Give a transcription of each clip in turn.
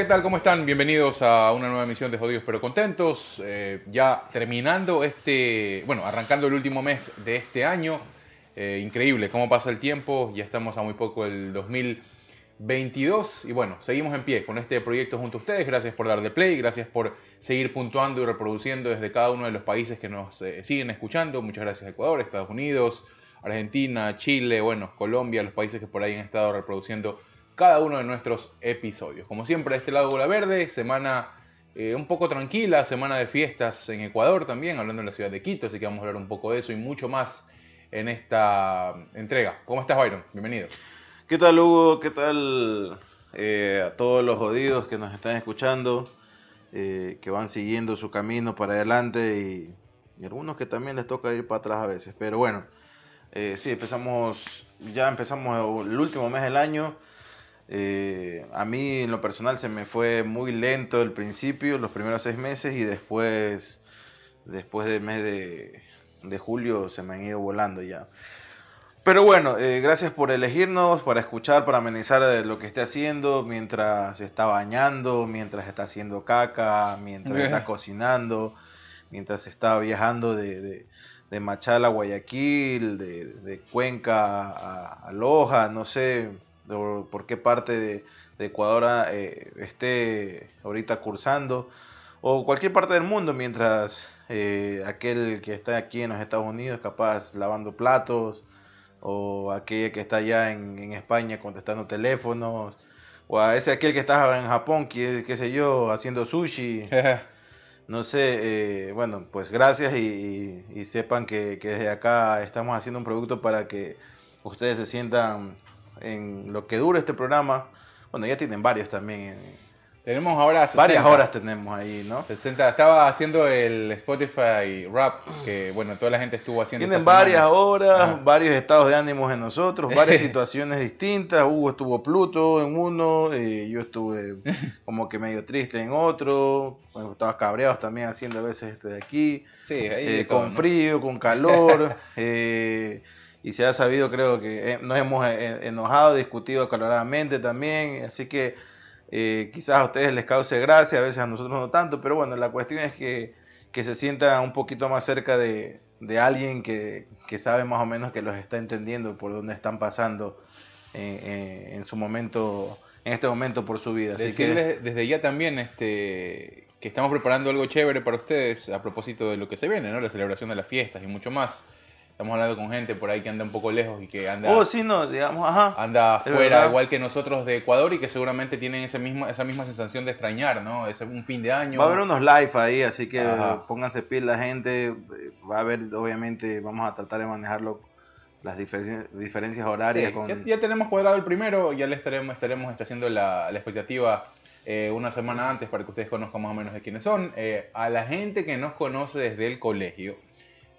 ¿qué tal? ¿Cómo están? Bienvenidos a una nueva emisión de Jodidos pero Contentos. Eh, ya terminando este, bueno, arrancando el último mes de este año. Eh, increíble cómo pasa el tiempo. Ya estamos a muy poco el 2022. Y bueno, seguimos en pie con este proyecto junto a ustedes. Gracias por darle play. Gracias por seguir puntuando y reproduciendo desde cada uno de los países que nos eh, siguen escuchando. Muchas gracias Ecuador, Estados Unidos, Argentina, Chile, bueno, Colombia, los países que por ahí han estado reproduciendo cada uno de nuestros episodios. Como siempre, de este lado Bola Verde, semana eh, un poco tranquila, semana de fiestas en Ecuador también, hablando de la ciudad de Quito, así que vamos a hablar un poco de eso y mucho más en esta entrega. ¿Cómo estás, Byron? Bienvenido. ¿Qué tal, Hugo? ¿Qué tal eh, a todos los jodidos que nos están escuchando, eh, que van siguiendo su camino para adelante y, y algunos que también les toca ir para atrás a veces? Pero bueno, sí, empezamos, ya empezamos el último mes del año. Eh, a mí en lo personal se me fue muy lento el principio, los primeros seis meses y después, después del mes de, de julio se me han ido volando ya. Pero bueno, eh, gracias por elegirnos, para escuchar, para amenizar eh, lo que esté haciendo mientras se está bañando, mientras está haciendo caca, mientras está cocinando, mientras está viajando de, de, de Machala a Guayaquil, de, de Cuenca a, a Loja, no sé, por qué parte de, Ecuador eh, esté ahorita cursando, o cualquier parte del mundo, mientras eh, aquel que está aquí en los Estados Unidos capaz lavando platos, o aquel que está allá en, España contestando teléfonos, o a ese aquel que está en Japón, que, qué sé yo, haciendo sushi. no sé, eh, bueno, pues gracias y, sepan que, que, desde acá estamos haciendo un producto para que ustedes se sientan en lo que dura este programa. Bueno, ya tienen varios también. Tenemos ahora 60, varias horas tenemos ahí, ¿no? 60. Estaba haciendo el Spotify Rap, que bueno, toda la gente estuvo haciendo. Tienen varias horas, varios estados de ánimos en nosotros, varias situaciones distintas. Hugo estuvo Pluto en uno, eh, yo estuve como que medio triste en otro. Bueno, estaba cabreado también haciendo a veces esto de aquí. Sí, ahí eh, con frío, con calor. eh, y se ha sabido, creo que eh, nos hemos eh, enojado, discutido acaloradamente también, así que eh, quizás a ustedes les cause gracia, a veces a nosotros no tanto, pero bueno, la cuestión es que, que se sienta un poquito más cerca de, de alguien que, que, sabe más o menos que los está entendiendo por dónde están pasando en su momento, en este momento por su vida. Así que... desde ya también este, que estamos preparando algo chévere para ustedes a propósito de lo que se viene, ¿no? la celebración de las fiestas y mucho más. Estamos hablando con gente por ahí que anda un poco lejos y que anda. Oh, sí, no, digamos, ajá. Anda fuera, igual que nosotros de Ecuador y que seguramente tienen ese mismo, esa misma sensación de extrañar, ¿no? Es un fin de año. Va a haber unos live ahí, así que pónganse pila la gente. Va a haber, obviamente, vamos a tratar de manejarlo las diferencias horarias. con... ya, tenemos cuadrado el primero, ya le estaremos, estaremos haciendo la, la expectativa. Eh, una semana antes para que ustedes conozcan más o menos de quiénes son. Eh, a la gente que nos conoce desde el colegio,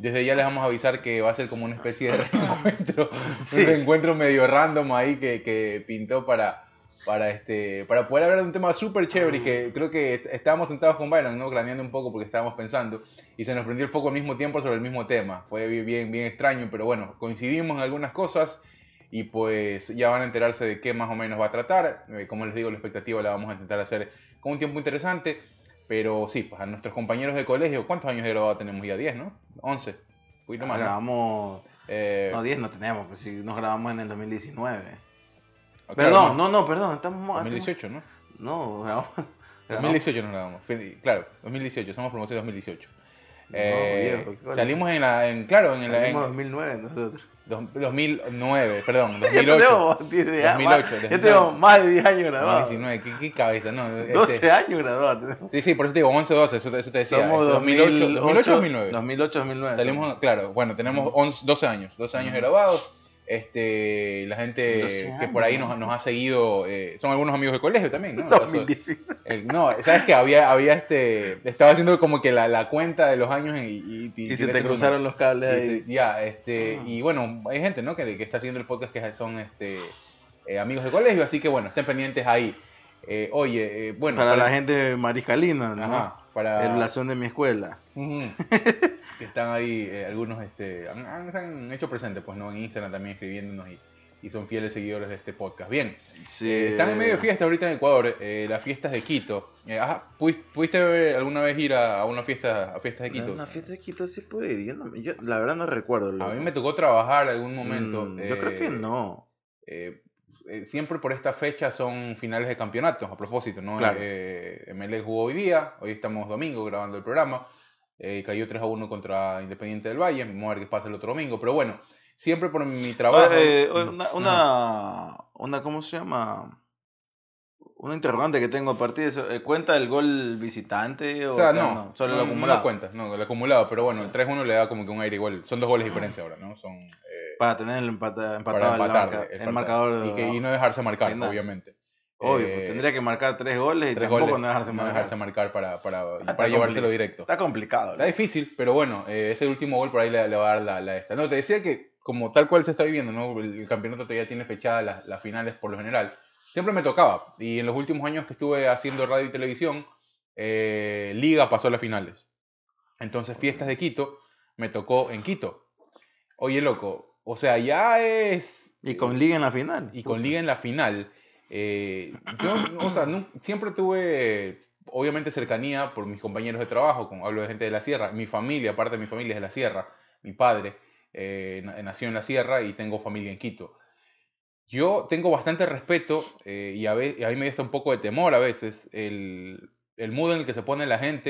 desde ya les vamos a avisar que va a ser como una especie de reencuentro, un reencuentro medio random ahí que, que, pintó para, para, este, para poder hablar de un tema súper chévere y que creo que estábamos sentados con Byron, ¿no? Craneando un poco porque estábamos pensando y se nos prendió el foco al mismo tiempo sobre el mismo tema. Fue bien, bien extraño, pero bueno, coincidimos en algunas cosas y pues ya van a enterarse de qué más o menos va a tratar. Eh, como les digo, la expectativa la vamos a intentar hacer con un tiempo interesante. Pero sí, pues a nuestros compañeros de colegio, ¿cuántos años de graduado tenemos ya? 10, ¿no? 11. Un poquito más. Grabamos. Eh, no, 10 no tenemos, pues si nos grabamos en el 2019. perdón, no, no, perdón, estamos. 2018, ¿no? No, grabamos. 2018 nos grabamos. Claro, 2018, somos promoción 2018. Eh, salimos en la, en, claro, en, la, en 2009 nosotros. 2009, perdón, 2008. 2008. Ya tengo más de 10 años graduados. 2019, ¿qué, qué cabeza, no. 12 este, años graduados. Sí, sí, por eso te digo 11 12, eso, eso te decía. Somos 2008, 2008 2009. 2008 2009. Salimos, claro, bueno, tenemos 11, 12 años, 12 años graduados este, la gente que por ahí nos, nos ha seguido, eh, son algunos amigos de colegio también, ¿no? no, sabes que había, había este, estaba haciendo como que la, la cuenta de los años y, y, se te cruzaron los cables ahí. ya, este, ah. y bueno, hay gente, ¿no? Que, que, está haciendo el podcast que son este, eh, amigos de colegio, así que bueno, estén pendientes ahí. Eh, oye, bueno. Para, la gente mariscalina, ¿no? Para... El blasón de mi escuela. están ahí, algunos este, han, han, hecho presente, pues, ¿no? En Instagram también escribiéndonos y y son fieles seguidores de este podcast. Bien, Sí. eh, están en medio de fiesta ahorita en Ecuador, eh, las fiestas de Quito. Eh, ajá, ¿pudiste, alguna vez ir a, a una fiesta, a fiestas de Quito? Una fiesta de Quito sí puede ir. Yo, no- yo la verdad no recuerdo. A mí me tocó trabajar algún momento. Mm, yo creo que eh, no. eh, eh, siempre por esta fecha son finales de campeonato, a propósito, ¿no? Claro. Eh, MLE jugó hoy día, hoy estamos domingo grabando el programa, eh, cayó 3 a 1 contra Independiente del Valle, vamos a ver qué pasa el otro domingo, pero bueno, siempre por mi trabajo... Eh, una, una, ¿cómo se llama? Una interrogante que tengo a partir de eso. eh, ¿Cuenta el gol visitante o, O sea, no, Solo no, el acumulado. No cuenta, no, el acumulado, pero bueno, el 3-1 le da como que un aire igual. Son dos goles de diferencia ahora, ¿no? Son eh, Para tener el empata- empatado para el, empatar marca- el marcador. Y, que- y no dejarse marcar, obviamente. Obvio, Eh, pues, tendría que marcar tres goles y tres tampoco goles, no dejarse marcar. marcar para, para, Ah, para llevárselo directo. Está complicado. Está difícil, pero bueno, eh, ese último gol por ahí le, le va a dar la, la esta. No, te decía que como tal cual se está viviendo, ¿no? El, campeonato todavía tiene fechadas las, las finales por lo general. Siempre me tocaba. Y en los últimos años que estuve haciendo radio y televisión, eh, Liga pasó a las finales. Entonces, fiestas de Quito, me tocó en Quito. Oye, loco, o sea, ya es... Y con Liga en la final. Y con Liga en la final. eh, yo, o sea, siempre tuve, obviamente, cercanía por mis compañeros de trabajo, como hablo de gente de la sierra. Mi familia, parte de mi familia es de la sierra. Mi padre eh, na- nació en la sierra y tengo familia en Quito. Yo tengo bastante respeto eh, y, a ve- y a mí me da un poco de temor a veces el, el mood en el que se pone la gente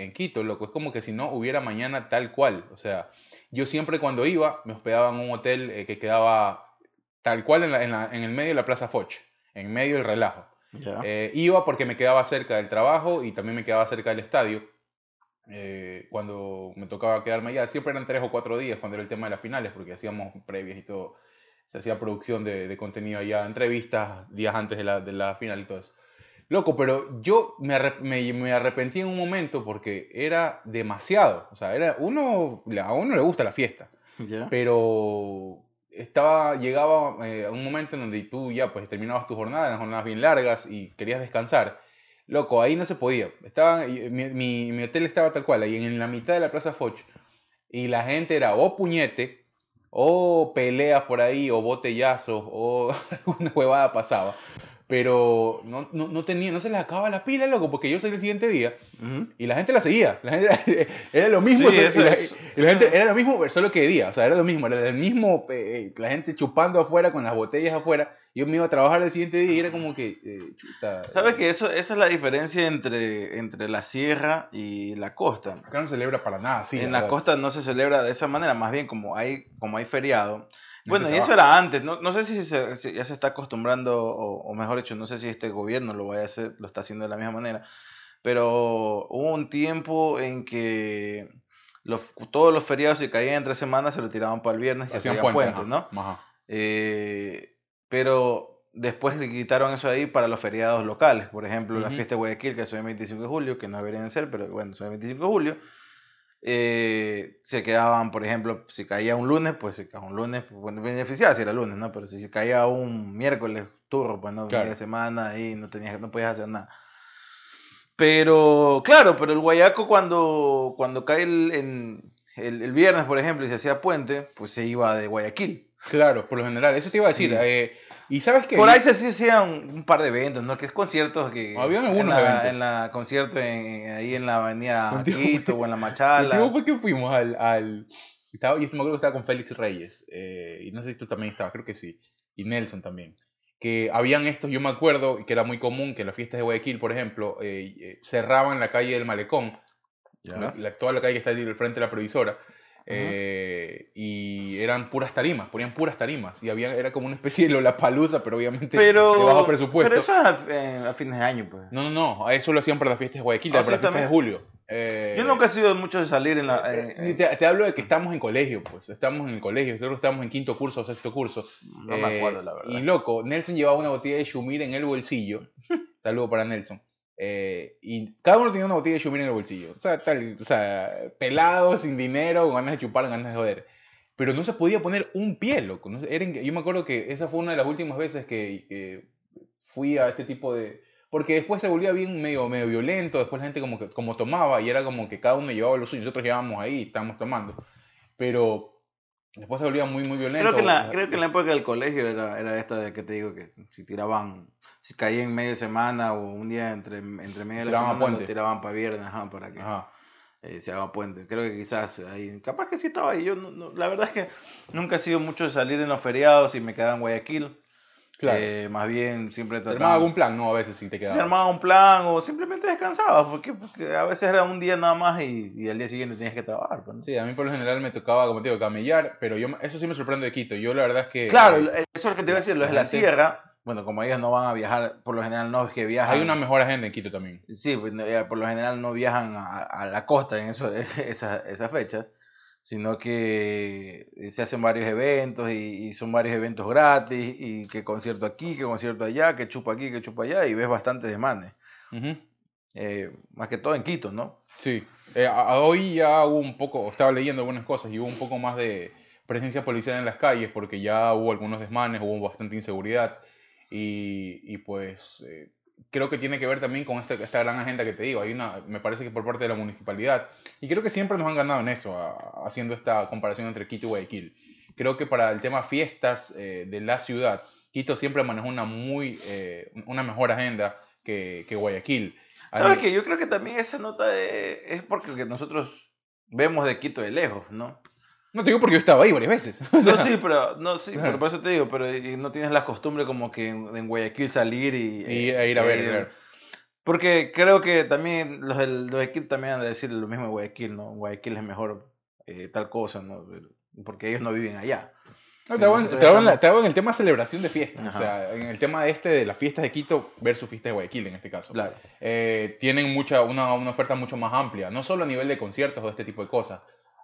eh, en Quito, loco. Es como que si no hubiera mañana tal cual. O sea, yo siempre cuando iba me hospedaba en un hotel eh, que quedaba tal cual en, la- en la- en el medio de la Plaza Foch, en medio del relajo. Iba porque me quedaba cerca del trabajo y también me quedaba cerca del estadio. Cuando me tocaba quedarme allá, siempre eran tres o cuatro días cuando era el tema de las finales, porque hacíamos previas y todo. Se hacía producción de, de contenido allá, entrevistas días antes de la, de la final y todo eso. Loco, pero yo me, arrep- me, me arrepentí en un momento porque era demasiado. O sea, era uno, a uno le gusta la fiesta pero estaba llegaba eh, a un momento en donde tú ya pues terminabas tu jornada, eran jornadas bien largas y querías descansar. Loco, ahí no se podía. Estaba, mi, mi- mi hotel estaba tal cual, ahí en la mitad de la Plaza Foch. Y la gente era o puñete, o peleas por ahí, o botellazos, o alguna huevada pasaba. Pero no, no, no tenía, no se les acababa la pila, loco, porque yo salí el siguiente día y la gente la seguía. La gente, era lo mismo. Sí, solo- eso y la, es- y la gente era lo mismo, solo que día. O sea, era lo mismo. Era el mismo. eh, la gente chupando afuera con las botellas afuera. Yo me iba a trabajar el siguiente día y era como que. eh, chuta, ¿Sabes que eso, esa es la diferencia entre, entre la sierra y la costa? Acá no se celebra para nada, sí. en la verdad. costa no se celebra de esa manera, más bien como hay, como hay feriado. Bueno, y eso era antes, no, no sé si, se- si ya se está acostumbrando, o, o mejor dicho, no sé si este gobierno lo vaya a hacer, lo está haciendo de la misma manera, pero hubo un tiempo en que los, todos los feriados si caían entre semanas se lo tiraban para el viernes y se Hacían hacían puente, puentes, ajá, ¿no? Ajá. Eh, pero después le quitaron eso ahí para los feriados locales. Por ejemplo, la Ujú. fiesta de Guayaquil, que es el 25 de julio, que no deberían de ser, pero bueno, es el 25 de julio. Eh, se quedaban, por ejemplo, si caía un lunes, pues se caía un lunes, pues, bueno, beneficiaba si era lunes, ¿no? Pero si caía un miércoles turro, pues no, Claro. media semana y no tenías, no podías hacer nada. Pero, claro, pero el guayaco cuando, cuando cae el, en- el, el viernes, por ejemplo, y se hacía puente, pues se iba de Guayaquil. Claro, por lo general. Eso te iba a decir. Sí. eh, y sabes que. Por ahí se hacían un par de eventos, ¿no? Que es conciertos que... Habían en algunos la, eventos. En la concierto en- ahí en la avenida Quito o en la Machala. motivo fue que fuimos al. al estaba, yo me acuerdo que estaba con Félix Reyes. eh, y no sé si tú también estabas, creo que sí. Y Nelson también. Que habían estos, yo me acuerdo que era muy común que en las fiestas de Guayaquil, por ejemplo, eh, eh, cerraban la calle del Malecón, Ya. la- toda la calle que está ahí al frente de la previsora. Eh, y eran puras tarimas, ponían puras tarimas. Y había, era como una especie de Lollapalooza, pero obviamente Pero, de bajo presupuesto. pero eso es a, eh, a fines de año, pues. No, no, no, eso lo hacían para las fiestas de Guayaquil, Ah, para las fiestas de julio. Eh, Yo nunca he sido mucho de salir en la... te, te hablo de que estamos en colegio, pues. Estamos en el colegio. Creo que estamos en quinto curso o sexto curso. no me acuerdo, la verdad. Y loco, Nelson llevaba una botella de Shumir en el bolsillo. Saludo para Nelson. Eh, y cada uno tenía una botella de Shumir en el bolsillo. O sea, tal, o sea, pelado, sin dinero, con ganas de chupar, con ganas de joder. Pero no se podía poner un pie, loco. No yo me acuerdo que esa fue una de las últimas veces que, que fui a este tipo de... Porque después se volvía bien medio, medio violento, después la gente como que como tomaba y era como que cada uno llevaba lo suyo, nosotros llevábamos ahí, estábamos tomando. Pero Después se volvía muy, muy violento. Creo que, en la, creo que en la época del colegio era, era esta de que te digo que si tiraban, si caía en media semana o un día entre, entre media de la semana, lo tiraban para viernes, ajá, para que Ajá. eh, se haga puente. Creo que quizás ahí, capaz que sí estaba ahí. Yo no- no- la verdad es que nunca he sido mucho de salir en los feriados y me quedaba en Guayaquil. Claro. Eh, más bien siempre ¿Te trataba. armaba algún plan? No, a veces sí te se quedaba. armaba un plan o simplemente descansaba, porque, porque a veces era un día nada más y, y al día siguiente tenías que trabajar. pues, ¿no? Sí, a mí por lo general me tocaba, como te digo, camellar, pero yo eso sí me sorprende de Quito. Yo la verdad es que... Claro, eh, eso es lo que te iba a decir, los de la sierra, bueno, como ellos no van a viajar, por lo general no es que viajan. hay una mejor agenda en Quito también. Sí, pues, por lo general no viajan a, a la costa en eso, esas, esas fechas, sino que se hacen varios eventos y, y son varios eventos gratis y que concierto aquí, que concierto allá, que chupa aquí, que chupa allá y ves bastantes demandes. Ujú. Eh, más que todo en Quito, ¿no? Sí, Eh, a hoy ya hubo un poco, estaba leyendo algunas cosas y hubo un poco más de presencia policial en las calles porque ya hubo algunos desmanes, hubo bastante inseguridad y, y pues eh, creo que tiene que ver también con esta, esta gran agenda que te digo. Hay una, me parece que por parte de la municipalidad y creo que siempre nos han ganado en eso, a- haciendo esta comparación entre Quito y Guayaquil. Creo que para el tema fiestas eh, de la ciudad, Quito siempre manejó una muy, eh, una mejor agenda que, que Guayaquil. ¿Sabes qué? Yo creo que también esa nota es, es porque que nosotros vemos de Quito de lejos, ¿no? No te digo porque yo estaba ahí varias veces. O No, sea, sí, pero, no, sí, Claro. pero por eso te digo, pero no tienes la costumbre como que en, en Guayaquil salir y, Y eh, ir a ver, claro. Porque creo que también los, del, Quito también han de decir lo mismo de Guayaquil, ¿no? Guayaquil es mejor eh, tal cosa, ¿no? Porque ellos no viven allá. No, te, hago, en- te hago en la- te hago en el tema celebración de fiestas. Ajá. O sea, en el tema este de las fiestas de Quito versus fiestas de Guayaquil, en este caso. Claro. Eh, tienen mucha, una, una oferta mucho más amplia. No solo a nivel de conciertos o este tipo de cosas.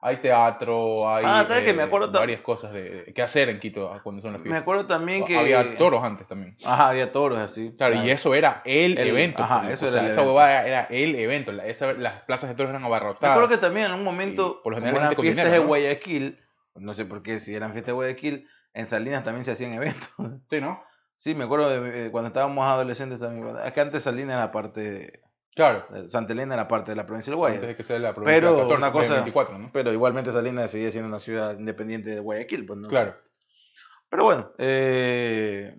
Hay teatro, hay Ah. Me eh, acuerdo varias cosas de, de- que hacer en Quito cuando son las Me fiestas. acuerdo también que... Había toros antes también. Ajá, había toros así. Claro, y eso era el, El- evento. ajá, pues, eso o era sea, el esa huevada era el evento. La- esa- las plazas de toros eran Me abarrotadas. acuerdo que también en un momento, Y por lo general con fiestas dinero, de ¿no? Guayaquil, no sé por qué, si eran fiestas de Guayaquil, en Salinas también se hacían eventos. Sí, ¿no? Sí, me acuerdo de, eh, cuando estábamos adolescentes también. Es que antes Salinas era parte de... Claro. de- Santa Elena era parte de la provincia del Antes Guayas. de que sea la provincia Pero 14, una cosa- 24, ¿no? Pero igualmente Salinas seguía siendo una ciudad independiente de Guayaquil, pues no. Claro. Pero bueno, eh...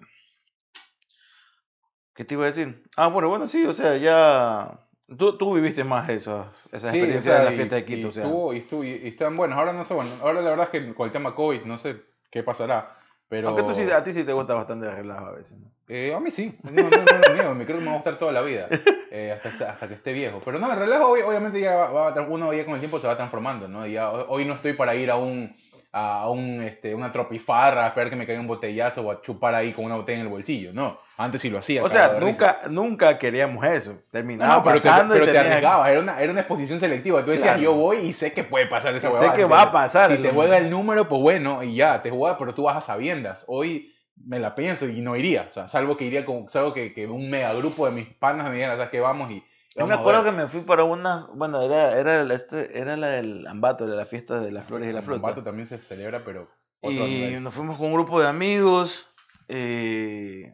¿qué te iba a decir? Ah, bueno, bueno, sí, o sea, ya... Tú, tú viviste más eso, esa Sí, experiencia o sea, de la fiesta de Quito, y o sea. estuvo- y, estuvo- y- y están buenos. Ahora no sé, bueno, ahora la verdad es que con el tema COVID no sé qué pasará. Pero Aunque tú sí, a ti sí te gusta bastante el relajo a veces, ¿no? eh, a mí sí, no, no, no, no niego, me creo que me va a gustar toda la vida, eh, hasta, hasta que esté viejo. Pero no, el relajo obvi- obviamente ya va, va uno ya con el tiempo se va transformando, ¿no? Ya, ho- hoy no estoy para ir a un a un, este, una tropifarra, a esperar que me caiga un botellazo o a chupar ahí con una botella en el bolsillo. No, antes sí lo hacía. O sea, risa. nunca, nunca queríamos eso. Terminaba no, pero te, pasando pero y te arriesgabas, era una, era una exposición selectiva. Tú decías, Claro. yo voy y sé que puede pasar esa Sé huevada. que Si va te- a pasar Si te juega el número, pues bueno, y ya, te juega, pero tú vas a sabiendas. Hoy me la pienso y no iría. O sea, salvo que iría con, salvo que, que un megagrupo de mis panas me dijeran, ¿sabes qué? Vamos y. Yo me acuerdo ver". que me fui para una, bueno, era, era, el- este, era la del Ambato, de la fiesta de las flores y la El fruta. Ambato también se celebra, pero. Y nos fuimos con un grupo de amigos. eh,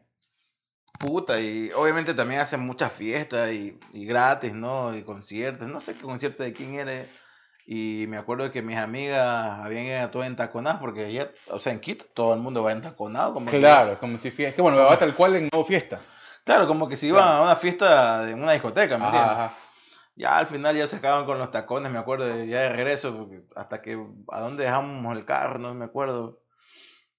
puta, y obviamente también hacen muchas fiestas y, y gratis, ¿no? Y conciertos. No sé qué concierto de quién era. Y me acuerdo que mis amigas habían ido todas entaconadas porque ya, o sea, en Quito todo el mundo va entaconado. Como que- Claro, es como si fiesta. Es que bueno, va tal cual en nuevo fiesta. Claro, como que si iban Claro. a una fiesta de una discoteca, ¿me entiendes? Ajá. Ya al final ya se acaban con los tacones, me acuerdo, ya de regreso, porque hasta que a dónde dejamos el carro, no me acuerdo.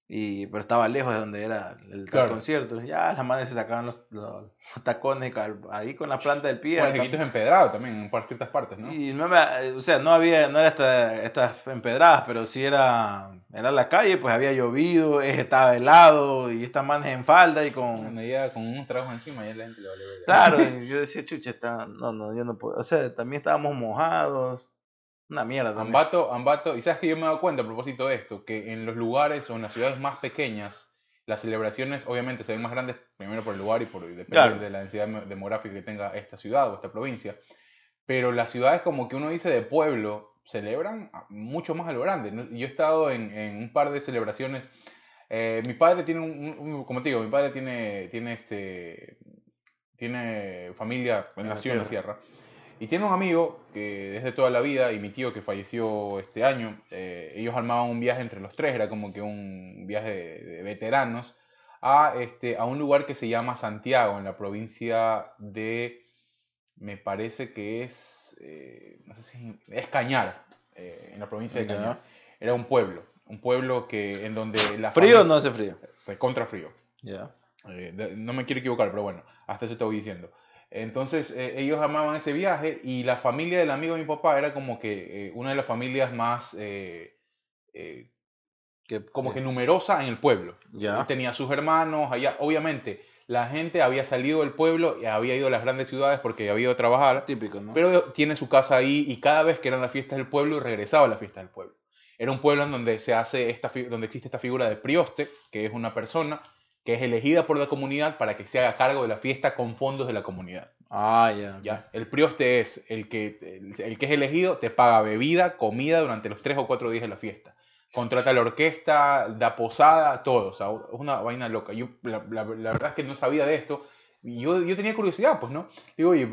Y, pero estaba lejos de donde era el Claro. concierto. Ya las manes se sacaban los, los- los tacones ahí con la planta del pie. Bueno, el empedrado también en ciertas partes, ¿no? Y no me, o sea, no había, no era esta, estas empedradas, pero sí era, era la calle, pues había llovido, estaba helado, y estas manes en falda y con, Bueno, ya con unos tragos encima ya la gente le vale. Claro, y yo decía, chucha, está... no, no, yo no puedo. O sea, también estábamos mojados. Una mierda también. Ambato, Ambato, y sabes que yo me he dado cuenta a propósito de esto, que en los lugares o en las ciudades más pequeñas, las celebraciones obviamente se ven más grandes, primero por el lugar y por depende Claro. de la densidad dem- demográfica que tenga esta ciudad o esta provincia. Pero las ciudades como que uno dice de pueblo, celebran mucho más a lo grande. Yo he estado en, en un par de celebraciones. eh, mi padre tiene un, como te digo, mi padre tiene, tiene este, tiene familia, En la en la sierra. Y tiene un amigo que desde toda la vida y mi tío que falleció este año, eh, ellos armaban un viaje entre los tres, era como que un viaje de, de veteranos, a, este, a un lugar que se llama Santiago, en la provincia de, me parece que es, eh, no sé si es Cañar, eh, en la provincia de. Cañar. Era un pueblo, un pueblo que en donde la ¿Frío o fami- no hace frío? Contra frío. Ya. Eh, no me quiero equivocar, pero bueno, hasta eso te voy diciendo. Entonces, eh, ellos amaban ese viaje y la familia del amigo de mi papá era como que eh, una de las familias más, eh, eh, ¿Qué- como que numerosa en el pueblo. Ya. Tenía sus hermanos allá. Obviamente, la gente había salido del pueblo y había ido a las grandes ciudades porque había ido a trabajar. Típico, ¿no? Pero tiene su casa ahí y cada vez que eran las fiestas del pueblo regresaba a la fiesta del pueblo. Era un pueblo en donde se hace esta donde existe esta figura de prioste, que es una persona que es elegida por la comunidad para que se haga cargo de la fiesta con fondos de la comunidad. Ah, ya. ¿ya? El prioste es el que, el, el que es elegido, te paga bebida, comida durante los tres o cuatro días de la fiesta. Contrata la orquesta, da posada, todo. O sea, es una vaina loca. Yo, la, la- la verdad es que no sabía de esto. Yo, yo tenía curiosidad, pues, ¿no? Digo, oye,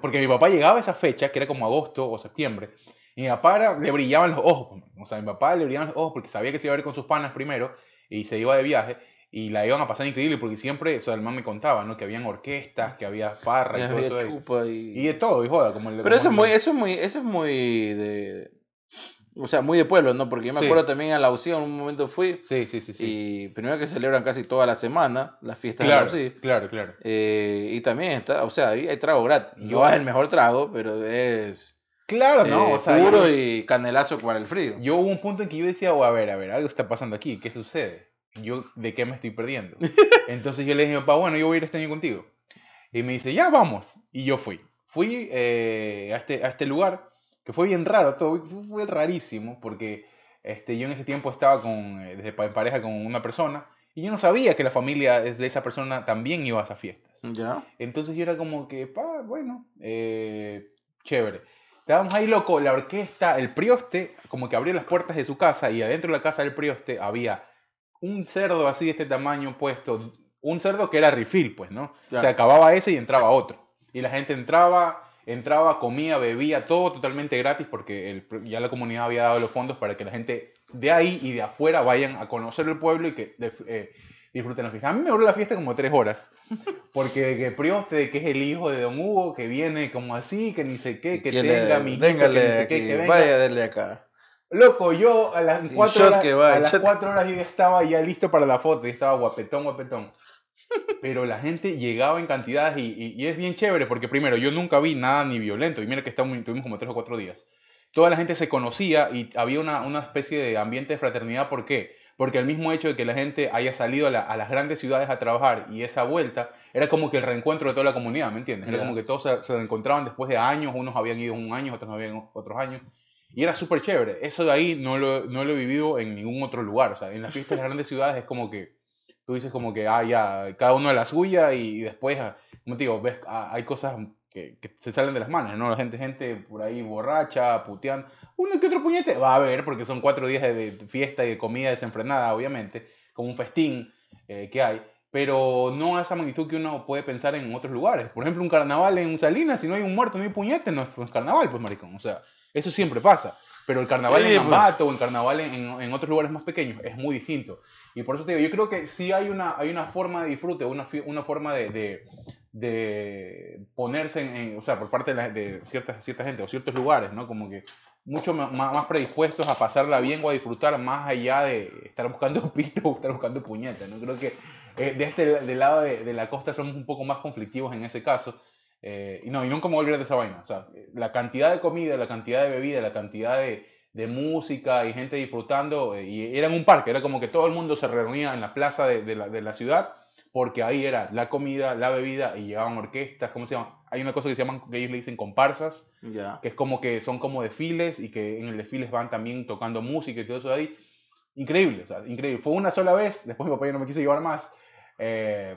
porque mi papá llegaba a esa fecha, que era como agosto o septiembre, y mi papá era- le brillaban los ojos. pues, O sea, mi papá le brillaban los ojos porque sabía que se iba a ver con sus panas primero y se iba de viaje. Y la iban a pasar increíble porque siempre, o sea, el man me contaba, ¿no? Que habían orquestas, que había farra y todo había eso. chupa y... Y de todo, y joda, como el Pero eso es como muy, eso es muy, eso es muy de... O sea, muy de pueblo, ¿no? Porque yo me Sí. acuerdo también a la UCI, en un momento fui, Sí, sí, sí, sí. y primero que celebran casi toda la semana las fiestas claro, de la UCI. claro, claro. Eh, y también está, o sea, ahí hay trago gratis. Yo- No es el mejor trago, pero es Claro, no, eh, o sea, puro yo, y canelazo para el frío. yo hubo un punto en que yo decía, oh, a ver, a ver, algo está pasando aquí, ¿qué sucede? Yo, ¿de qué me estoy perdiendo? Entonces yo le dije, papá, bueno, yo voy a ir este año contigo. Y me dice, ya vamos. Y yo fui. Fui eh, a, este, a este lugar, que fue bien raro, todo fue, rarísimo, porque este, yo en ese tiempo estaba con, eh, desde en pareja con una persona, y yo no sabía que la familia de esa persona también iba a esas fiestas. ¿Ya? Entonces yo era como que, pa, bueno, eh, chévere. Estábamos ahí, loco, la orquesta, el prioste, como que abrió las puertas de su casa y adentro de la casa del prioste había un cerdo así de este tamaño puesto, un cerdo que era refill, pues, ¿no? Claro. sea, acababa ese y entraba otro. Y la gente entraba, entraba, comía, bebía, todo totalmente gratis porque el- ya la comunidad había dado los fondos para que la gente de ahí y de afuera vayan a conocer el pueblo y que de- eh, disfruten la fiesta. A mí me duró la fiesta como tres horas. Porque de que Prioste, de que es el hijo de Don Hugo, que viene como así, que ni sé qué, que ¿Quién tenga le- mi Véngale que ni sé aquí, qué, que venga. vaya, dele acá. Loco, yo a las Y cuatro shot horas, que va, a las cuatro horas yo ya estaba ya listo para la foto, y estaba guapetón, guapetón. Pero la gente llegaba en cantidades y, y- y es bien chévere porque primero yo nunca vi nada ni violento y mira que estamos, tuvimos como tres o cuatro días. Toda la gente se conocía y había una, una especie de ambiente de fraternidad. ¿Por qué? Porque el mismo hecho de que la gente haya salido a, la- a las grandes ciudades a trabajar y esa vuelta era como que el reencuentro de toda la comunidad, ¿me entiendes? Era como que todos se, se encontraban después de años, unos habían ido un año, otros habían otros años. Y era súper chévere. Eso de ahí no lo, no lo he vivido en ningún otro lugar. O sea, en las fiestas de las grandes ciudades es como que tú dices como que, ah, ya, cada uno de la suya y, después, ah, como te digo, ves, ah, hay cosas que, que se salen de las manos, ¿no? La gente, gente por ahí borracha, puteando. Uno que otro puñete va a haber, porque son cuatro días de, de fiesta y de comida desenfrenada, obviamente, como un festín eh, que hay. Pero no a esa magnitud que uno puede pensar en otros lugares. Por ejemplo, un carnaval en Salinas, si no hay un muerto, no hay puñete, no es carnaval, pues, maricón. O sea, eso siempre pasa. Pero el carnaval Sí, en pues. Ambato o el carnaval en, en- otros lugares más pequeños es muy distinto. Y por eso te digo, yo creo que sí hay una, hay una forma de disfrute, una, una forma de, de, de ponerse en, en- o sea, por parte de, la- de cierta, cierta gente o ciertos lugares, ¿no? Como que mucho ma- más predispuestos a pasarla bien o a disfrutar más allá de estar buscando pito o estar buscando puñetas, ¿no? Creo que eh, de este del lado de, de la costa somos un poco más conflictivos en ese caso. Eh, y no, y nunca me voy a olvidar de esa vaina. O sea, la cantidad de comida, la cantidad de bebida, la cantidad de, de música y gente disfrutando. eh, y era en un parque, era como que todo el mundo se reunía en la plaza de, de la, de la ciudad, porque ahí era la comida, la bebida, y llevaban orquestas, ¿cómo se llama? Hay una cosa que se llaman, que ellos le dicen comparsas, Ya. que es como que son como desfiles y que en el desfiles van también tocando música y todo eso de ahí. Increíble, o sea, increíble. Fue una sola vez, después mi papá ya no me quiso llevar más. eh,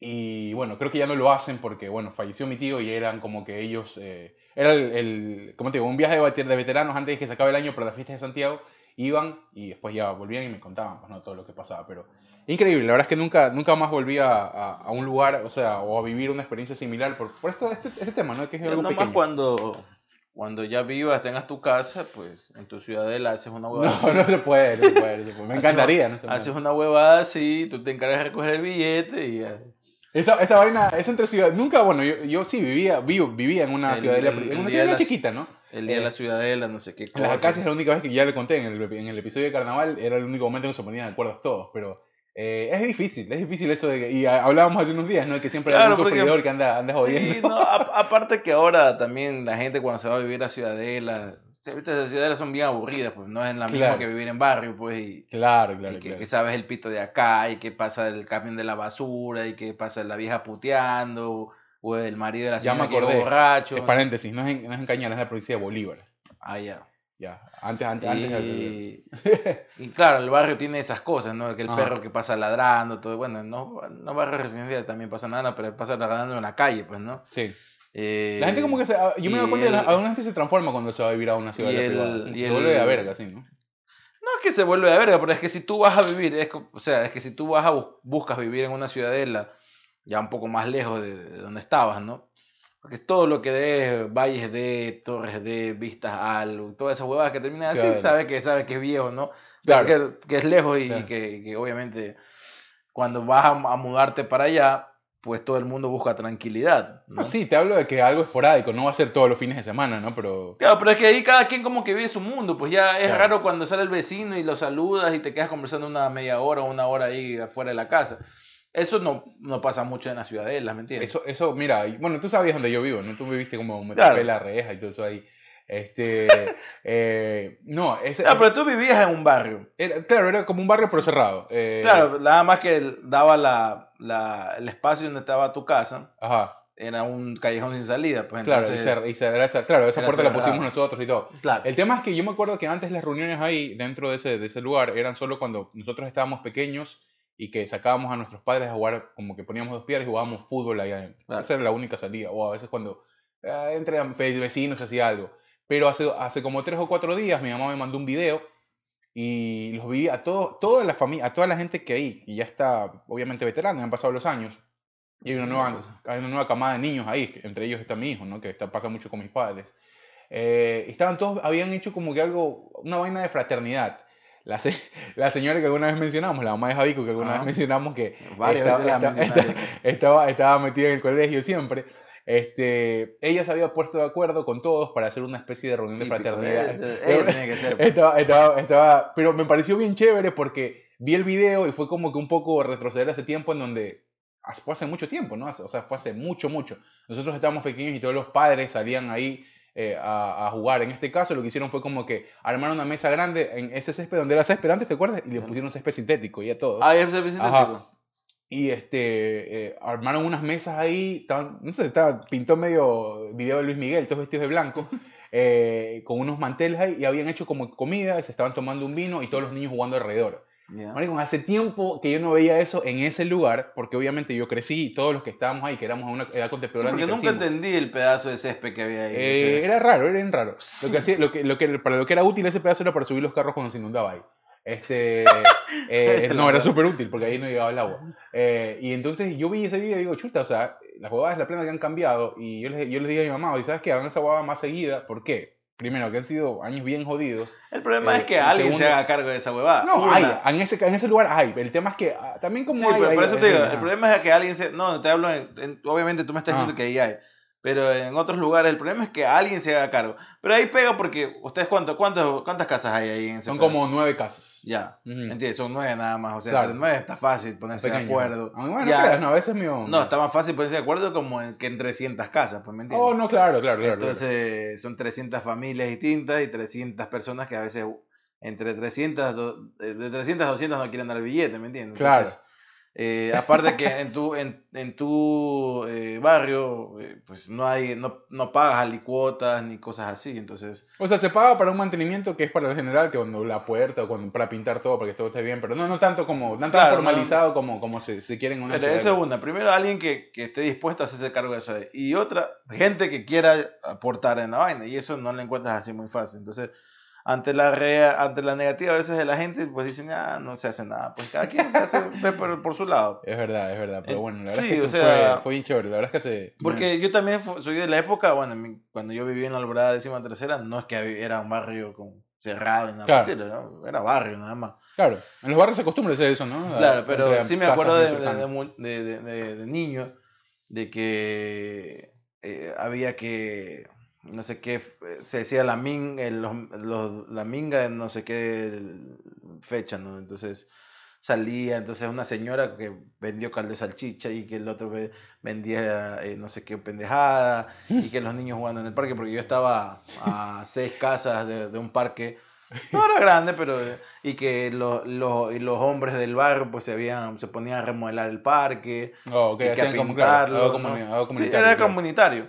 y bueno, creo que ya no lo hacen porque, bueno, falleció mi tío y eran como que ellos, eh, era el, el, como te digo, un viaje de veter- de veteranos antes de que se acabe el año para las fiestas de Santiago, iban y después ya volvían y me contaban, pues no, todo lo que pasaba, pero Increíble, la verdad es que nunca, nunca más volví a, a- a un lugar, o sea, o a vivir una experiencia similar por, por esto, este, este tema, ¿no? Que es algo Nomás pequeño. cuando, cuando ya vivas, tengas tu casa, pues en tu ciudadela haces una huevada No, así. no se puede, no se puede, no se puede. Me Haces encantaría, una- no se Haces puede. una huevada así, tú te encargas de recoger el billete y ya. Esa, esa vaina, esa entre ciudad, nunca, bueno, yo, yo sí vivía, vivo, vivía en una El- ciudadela, el- en una ciudadela las- chiquita, ¿no? El día Eh, de la ciudadela, no sé qué En las cosa. Acacias es la única vez que ya le conté, en el, en el episodio de carnaval era el único momento en que se ponían de acuerdo todos, pero eh, es difícil, es difícil eso de que, y hablábamos hace unos días, ¿no? Que siempre hay Claro, un porque- sufridor que anda, anda jodiendo. Sí, no, a- aparte que ahora también la gente cuando se va a vivir a ciudadela, ahorita las ciudadelas son bien aburridas, pues no es la misma Claro. que vivir en barrio, pues, y, Claro, y claro, que, claro. que sabes el pito de acá, y que pasa el camión de la basura, y que pasa la vieja puteando, o el marido de la Ya me señora que acordé. borracho. Es paréntesis, no es en, no es en es la provincia de Bolívar. Ah, ya. Ya, antes, antes, antes. Y, y claro, el barrio tiene esas cosas, ¿no? Que el Ajá. perro que pasa ladrando, todo. Bueno, no, no barrio residencial también pasa nada, pero pasa ladrando en la calle, pues, ¿no? Sí. Eh, La gente como que se, ah, yo me he dado y cuenta que la- el- alguna gente se transforma cuando se va a vivir a una ciudad y el- y se el- vuelve de verga, sí, ¿no? No es que se vuelve de verga, pero es que si tú vas a vivir, es, o sea, es que si tú vas a bus- buscas vivir en una ciudadela ya un poco más lejos de, de donde estabas, ¿no? Porque es todo lo que de valles de, torres de, vistas al, todas esas huevadas que terminan así, Claro. sabe que sabe que es viejo, ¿no? Claro. Que, que es lejos y, Claro. que, que obviamente cuando vas a, a mudarte para allá, pues todo el mundo busca tranquilidad, ¿no? Sí, te hablo de que algo esporádico, no va a ser todos los fines de semana, ¿no? Pero Claro, pero es que ahí cada quien como que vive su mundo, pues ya es Claro. raro cuando sale el vecino y lo saludas y te quedas conversando una media hora o una hora ahí afuera de la casa. Eso no, no pasa mucho en las ciudadelas, ¿me entiendes? eso, eso, mira, y- bueno, tú sabías dónde yo vivo, ¿no? Tú viviste como me Claro. tapé la reja y todo eso ahí. Este, eh, no, ese, ese- pero tú vivías en un barrio. era, claro, era como un barrio pero cerrado. eh, Claro, nada más que daba la, la- el espacio donde estaba tu casa, Ajá, era un callejón sin salida, pues claro, y entonces... y se- era esa- claro, esa puerta la pusimos nosotros y todo. Claro. El tema es que yo me acuerdo que antes las reuniones ahí, dentro de ese, de ese lugar, eran solo cuando nosotros estábamos pequeños y que sacábamos a nuestros padres a jugar, como que poníamos dos piedras y jugábamos fútbol ahí adentro. Claro. Esa era la única salida. O a veces cuando eh, entre vecinos hacía algo. Pero hace, hace como tres o cuatro días mi mamá me mandó un video y los vi a, todo, toda la familia, a toda la gente que hay, y ya está obviamente veterana, han pasado los años. Y hay una, nueva, pues. hay una nueva camada de niños ahí, entre ellos está mi hijo, ¿no? que está, pasa mucho con mis padres. Eh, estaban todos, habían hecho como que algo, una vaina de fraternidad. La, se- la señora que alguna vez mencionamos, la mamá de Javico, que alguna Ajá. vez mencionamos que estaba, estaba- estaba, estaba metida en el colegio siempre. Este, ella se había puesto de acuerdo con todos para hacer una especie de reunión de Típico, fraternidad. eh, que ser. Estaba, estaba, estaba, pero me pareció bien chévere porque vi el video y fue como que un poco retroceder ese tiempo en donde hace- fue hace mucho tiempo, ¿no? O sea, fue hace mucho, mucho. Nosotros estábamos pequeños y todos los padres salían ahí eh, a, a jugar. En este caso lo que hicieron fue como que armaron una mesa grande en ese césped donde era césped antes, ¿te acuerdas? Y le pusieron césped sintético y a todo. Ah, ve sintético. Y este, eh, armaron unas mesas ahí, estaban, no sé, estaba, pintó medio video de Luis Miguel, todos vestidos de blanco, eh, con unos manteles ahí, y habían hecho como comida, se estaban tomando un vino y todos los niños jugando alrededor. Ya. Marico, hace tiempo que yo no veía eso en ese lugar, porque obviamente yo crecí, y todos los que estábamos ahí, que éramos a una edad Sí, contemporánea, porque nunca crecimos. entendí el pedazo de césped que había ahí. Eh, era raro, era raro. Sí. Lo que hacía, lo que, lo que, para lo que era útil ese pedazo era para subir los carros cuando se inundaba ahí. Este, eh, no, era súper útil porque ahí no llegaba el agua. Eh, y entonces yo vi ese video y digo, chuta, o sea, las huevadas de la plena que han cambiado. Y yo les, yo les dije a mi mamá, ¿y sabes qué? Hagan esa huevada más seguida. ¿Por qué? Primero, que han sido años bien jodidos. El problema eh, es que alguien segundo- se haga cargo de esa huevada. No, Una. hay, en ese, en ese lugar hay. El tema es que ah, también como Sí, hay... pero hay- por eso hay- te digo, el problema es que alguien se... No, te hablo en... en- obviamente tú me estás Ah. diciendo que ahí hay. Pero en otros lugares el problema es que alguien se haga cargo. Pero ahí pega porque... ¿Ustedes cuánto, cuánto, cuántas casas hay ahí en ese Son pedazo? como nueve casas. Ya. Ujú. ¿Entiendes? Son nueve nada más. O sea, Claro. entre nueve está fácil ponerse de acuerdo. Ah, bueno, Ya. no, a veces mío... No, está más fácil ponerse de acuerdo como en, que en 300 casas, pues me entiendes. Oh, no, claro, claro, claro. claro. Entonces son 300 familias distintas y 300 personas que a veces entre 300, do- eh, de 300 a 200 no quieren dar el billete, ¿me entiendes? Claro. Eh, aparte que en tu, en, en tu eh, barrio, eh, pues no hay, no, no pagas alicuotas ni cosas así, entonces... O sea, se paga para un mantenimiento que es para el general, que cuando la puerta o cuando, para pintar todo, para que todo esté bien, pero no, no tanto como, no tan Claro, formalizado como, como se, se quiere en una Pero eso una. Primero, alguien que, que esté dispuesto a hacerse cargo de eso. ahí. Y otra, gente que quiera aportar en la vaina. Y eso no lo encuentras así muy fácil. Entonces, ante la rea- ante la negativa a veces de la gente, pues dicen, ah, no se hace nada. Pues cada quien se hace ve por, por su lado. Es verdad, es verdad. Pero Eh, bueno, la verdad sí, es que o sea, fue, fue bien chévere. La verdad es que se. Porque yo también soy de la época, bueno, cuando yo vivía en la Alborada décima tercera, no es que era un barrio con, cerrado y nada Claro. estilo, ¿no? Era barrio nada más. Claro, en los barrios se acostumbra a hacer eso, ¿no? Claro, pero sí me acuerdo de- de- de niño de que eh, había que, no sé qué, se decía la, min, el- los- los- la minga de no sé qué fecha, ¿no? Entonces salía, entonces una señora que vendió caldo de salchicha y que el otro ve- vendía eh, no sé qué pendejada y que los niños jugando en el parque, porque yo estaba a seis casas de, de un parque no era grande, pero y que lo- lo- y los hombres del barrio pues se habían se ponían a remodelar el parque Oh, y que a hacían como, claro, pintarlo, algo, ¿no? comuni- algo Sí, comunitario. era claro. comunitario.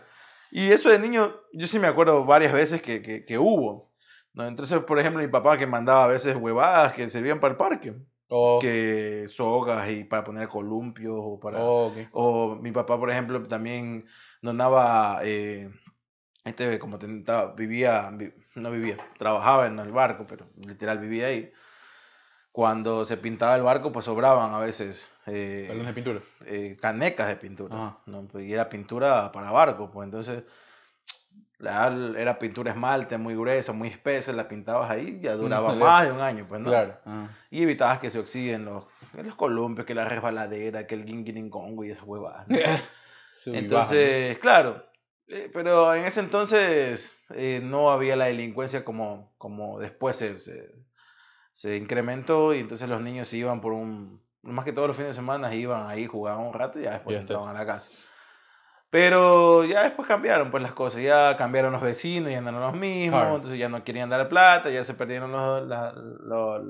Y eso de niño, yo sí me acuerdo varias veces que, que, que hubo. ¿no? Entonces, por ejemplo, mi papá que mandaba a veces huevadas que servían para el parque, Oh, que sogas y para poner columpios o para... oh, ok. O mi papá, por ejemplo, también donaba, eh, este, como tentaba, vivía, vi- no vivía, trabajaba en el barco, pero literal vivía ahí. Cuando se pintaba el barco, pues sobraban a veces eh, Balones de pintura. eh, canecas de pintura, Ajá. ¿no? Y era pintura para barco, pues entonces era pintura esmalte muy gruesa, muy espesa, la pintabas ahí, ya duraba más de un año, pues no. Claro. ah. Y evitabas que se oxiden los, los columpios, que la resbaladera, que el guinguinincongo y esas huevadas. ¿no? Y baja. Entonces, claro, eh, pero en ese entonces eh, no había la delincuencia como, como después se, se, se incrementó y entonces los niños se iban por un, más que todos los fines de semana iban ahí, jugaban un rato y ya después Ya entraban a la casa. Pero ya después cambiaron pues las cosas, ya cambiaron los vecinos, ya no eran los mismos, Claro. entonces ya no querían dar plata, ya se perdieron los, la- los,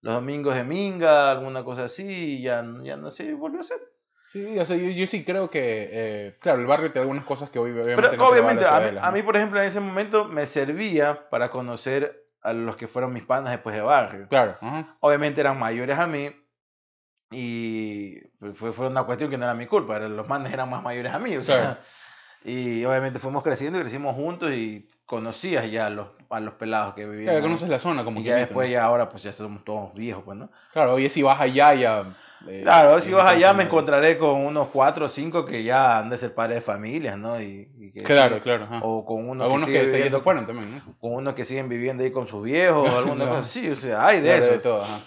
los domingos de minga, alguna cosa así, y ya, ya no se volvió a hacer. Sí, o sea, yo, yo sí creo que, eh, claro, el barrio tiene algunas cosas que hoy obviamente Pero no obviamente, la a mí, ciudadela, a ¿no? mí, por ejemplo, en ese momento me servía para conocer a los que fueron mis panas después de barrio. Claro, ajá. Obviamente eran mayores a mí y fue, fue una cuestión que no era mi culpa, los manes eran más mayores a mí. O sea, Claro. y obviamente fuimos creciendo y crecimos juntos y conocías ya los, a los pelados que vivían. Claro, ahí. conoces la zona como y que ya después, ya ahora, pues ya somos todos viejos, pues, ¿no? Claro, oye, si vas allá ya... eh, Claro, si ya vas allá me con- encontraré con unos cuatro o cinco que ya han de ser padres de familias, ¿no? Y, y que Claro, claro. ajá. O con unos Algunos que, siguen se, ya se viviendo fueron también, ¿no? con unos que siguen viviendo ahí con sus viejos o alguna cosa así, o sea, hay de Claro, eso. de todo, ajá.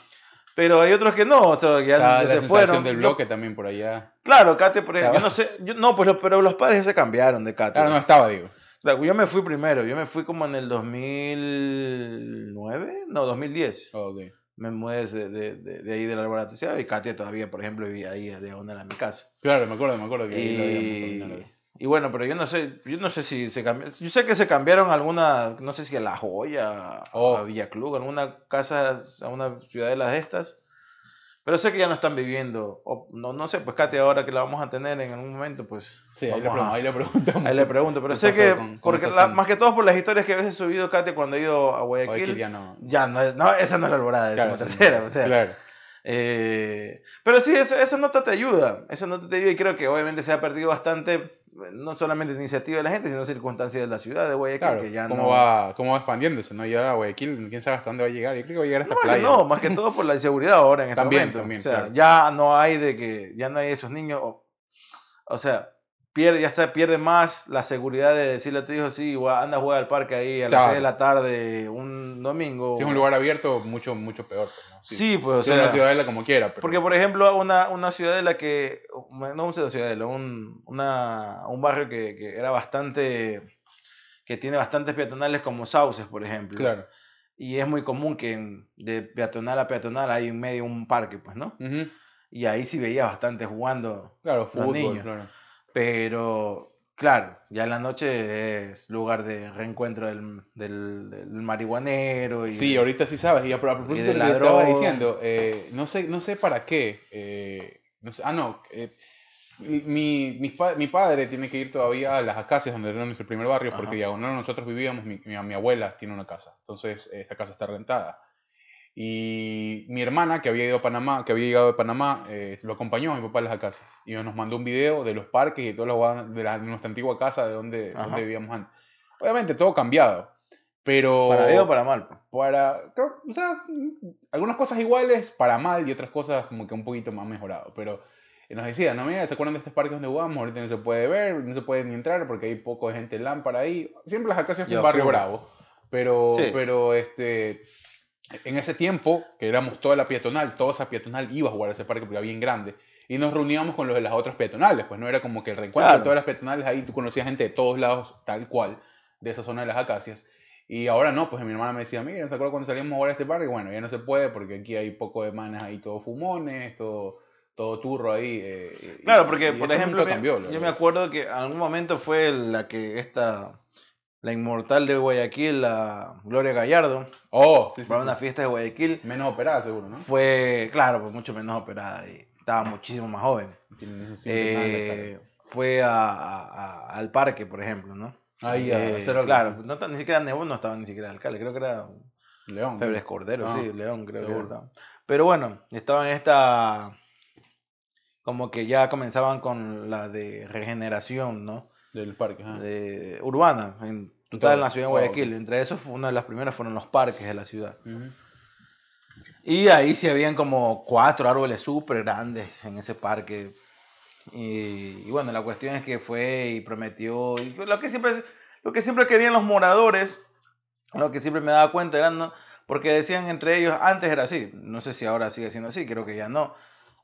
Pero hay otros que no, o sea, que ya, la se fueron. del Yo- bloque también por allá. claro, Kate, por ejemplo, yo no sé, yo- no, pues pero los padres ya se cambiaron de Kate. Claro, no estaba, digo. Yo me fui primero, yo me fui como en el 2009, no, 2010. Oh, ok. Me mudé de, de, de, de ahí de la laboratorio y Katia todavía, por ejemplo, vivía ahí de diagonal a mi casa. Claro, me acuerdo, me acuerdo que ahí lo habíamos Y, y bueno, pero yo no sé, yo no sé si se cambió. Yo sé que se cambiaron alguna, no sé si a La Joya, Oh. a Villa Club, alguna casa, a una ciudadela de estas. Pero sé que ya no están viviendo. O, no, no sé, pues Katia, ahora que la vamos a tener en algún momento, pues. Sí, ahí le, a- ahí le preguntamos. ahí le pregunto. Pero ¿Qué sé que, con- porque la- más que todo por las historias que a veces he subido Katia cuando he ido a Guayaquil Guayaquil. ya no. Ya no, es- no, esa no es la alborada, es Claro, la tercera. O sea, Claro. eh, pero sí, eso- esa nota te ayuda. Esa nota te ayuda y creo que obviamente se ha perdido bastante, no solamente iniciativa de la gente, sino circunstancias de la ciudad de Guayaquil. Claro, que ya cómo, no, va, cómo va expandiéndose, ¿no? Ya Guayaquil, quién sabe hasta dónde va a llegar. Yo creo que va a llegar hasta No, playa. no, más que todo por la inseguridad ahora en este También, momento. también, o sea, claro. ya no hay de que, ya no hay esos niños, o, o sea, pierde, ya está, pierde más la seguridad de decirle a tu hijo, sí, anda a jugar al parque ahí a las Claro. 6 de la tarde un domingo. Si es un lugar abierto, mucho, mucho peor. pues, ¿no? Sí, pues, o una sea, ciudadela como quiera. Pero... Porque, por ejemplo, una, una ciudadela que, no una ciudadela, un, una, un barrio que, que era bastante, que tiene bastantes peatonales como Sauces, por ejemplo. Claro. Y es muy común que de peatonal a peatonal hay en medio un parque, pues, ¿no? Ujú. Y ahí sí veía bastante jugando, Claro, fútbol, niños. claro. Pero claro, ya en la noche es lugar de reencuentro del, del, del marihuanero. Y Sí, de- ahorita sí sabes. Y a, pro- a propósito de de lo que estaba diciendo, eh, no, sé, no sé para qué. eh, no sé- ah, no. eh, mi, mi, mi padre tiene que ir todavía a las acacias, donde era nuestro primer barrio, porque Ajá. diagonal donde nosotros vivíamos, mi, mi, mi abuela tiene una casa. Entonces, esta casa está rentada. Y mi hermana, que había ido a Panamá, que había llegado de Panamá, eh, lo acompañó a mi papá a las acacias. Y nos mandó un video de los parques y todas las de, la- de nuestra antigua casa, de donde, donde vivíamos antes. Obviamente todo cambiado. Pero... Para bien o para mal. pues. para creo- o sea, algunas cosas iguales para mal y otras cosas como que un poquito más mejorado. Pero eh, nos decían, no, mira, ¿se acuerdan de estos parques donde jugamos? Ahorita no se puede ver, no se puede ni entrar porque hay poco de gente lámpara ahí. Siempre las acacias fue un barrio bravo. Pero, Sí. pero este, en ese tiempo, que éramos toda la peatonal, toda esa peatonal iba a jugar a ese parque porque era bien grande. Y nos reuníamos con los de las otras peatonales, pues no era como que el reencuentro Claro. de todas las peatonales, ahí tú conocías gente de todos lados, tal cual, de esa zona de las acacias. Y ahora no, pues mi hermana me decía, miren, ¿se acuerdan cuando salíamos a jugar a este parque? Bueno, ya no se puede porque aquí hay poco de manes ahí, todo fumones, todo, todo turro ahí. eh, y- Claro, porque, y por ejemplo, cambió, yo me acuerdo que en algún momento fue la que esta, la inmortal de Guayaquil, la Gloria Gallardo, Oh, sí, sí, para sí. una fiesta de Guayaquil, Menos operada, seguro, ¿no? fue, claro, pues mucho menos operada y estaba muchísimo más joven. Eh, fue a, a- a- al parque, por ejemplo, ¿no? Ahí, a Eh, algo. claro, no, ni siquiera Nebo no estaba ni siquiera alcalde, creo que era León. Febres Cordero, Ah, sí, León, creo seguro. que estaba. Pero bueno, estaban en esta, como que ya comenzaban con la de regeneración, ¿no? Del parque, ajá. de urbana, en Total en la ciudad de Guayaquil. Entre esos, una de las primeras fueron los parques de la ciudad. Y ahí sí habían como cuatro árboles súper grandes en ese parque. Y, y bueno, la cuestión es que fue y prometió. Y lo que siempre, lo que siempre querían los moradores, lo que siempre me daba cuenta eran, ¿no? porque decían entre ellos, antes era así, no sé si ahora sigue siendo así, creo que ya no.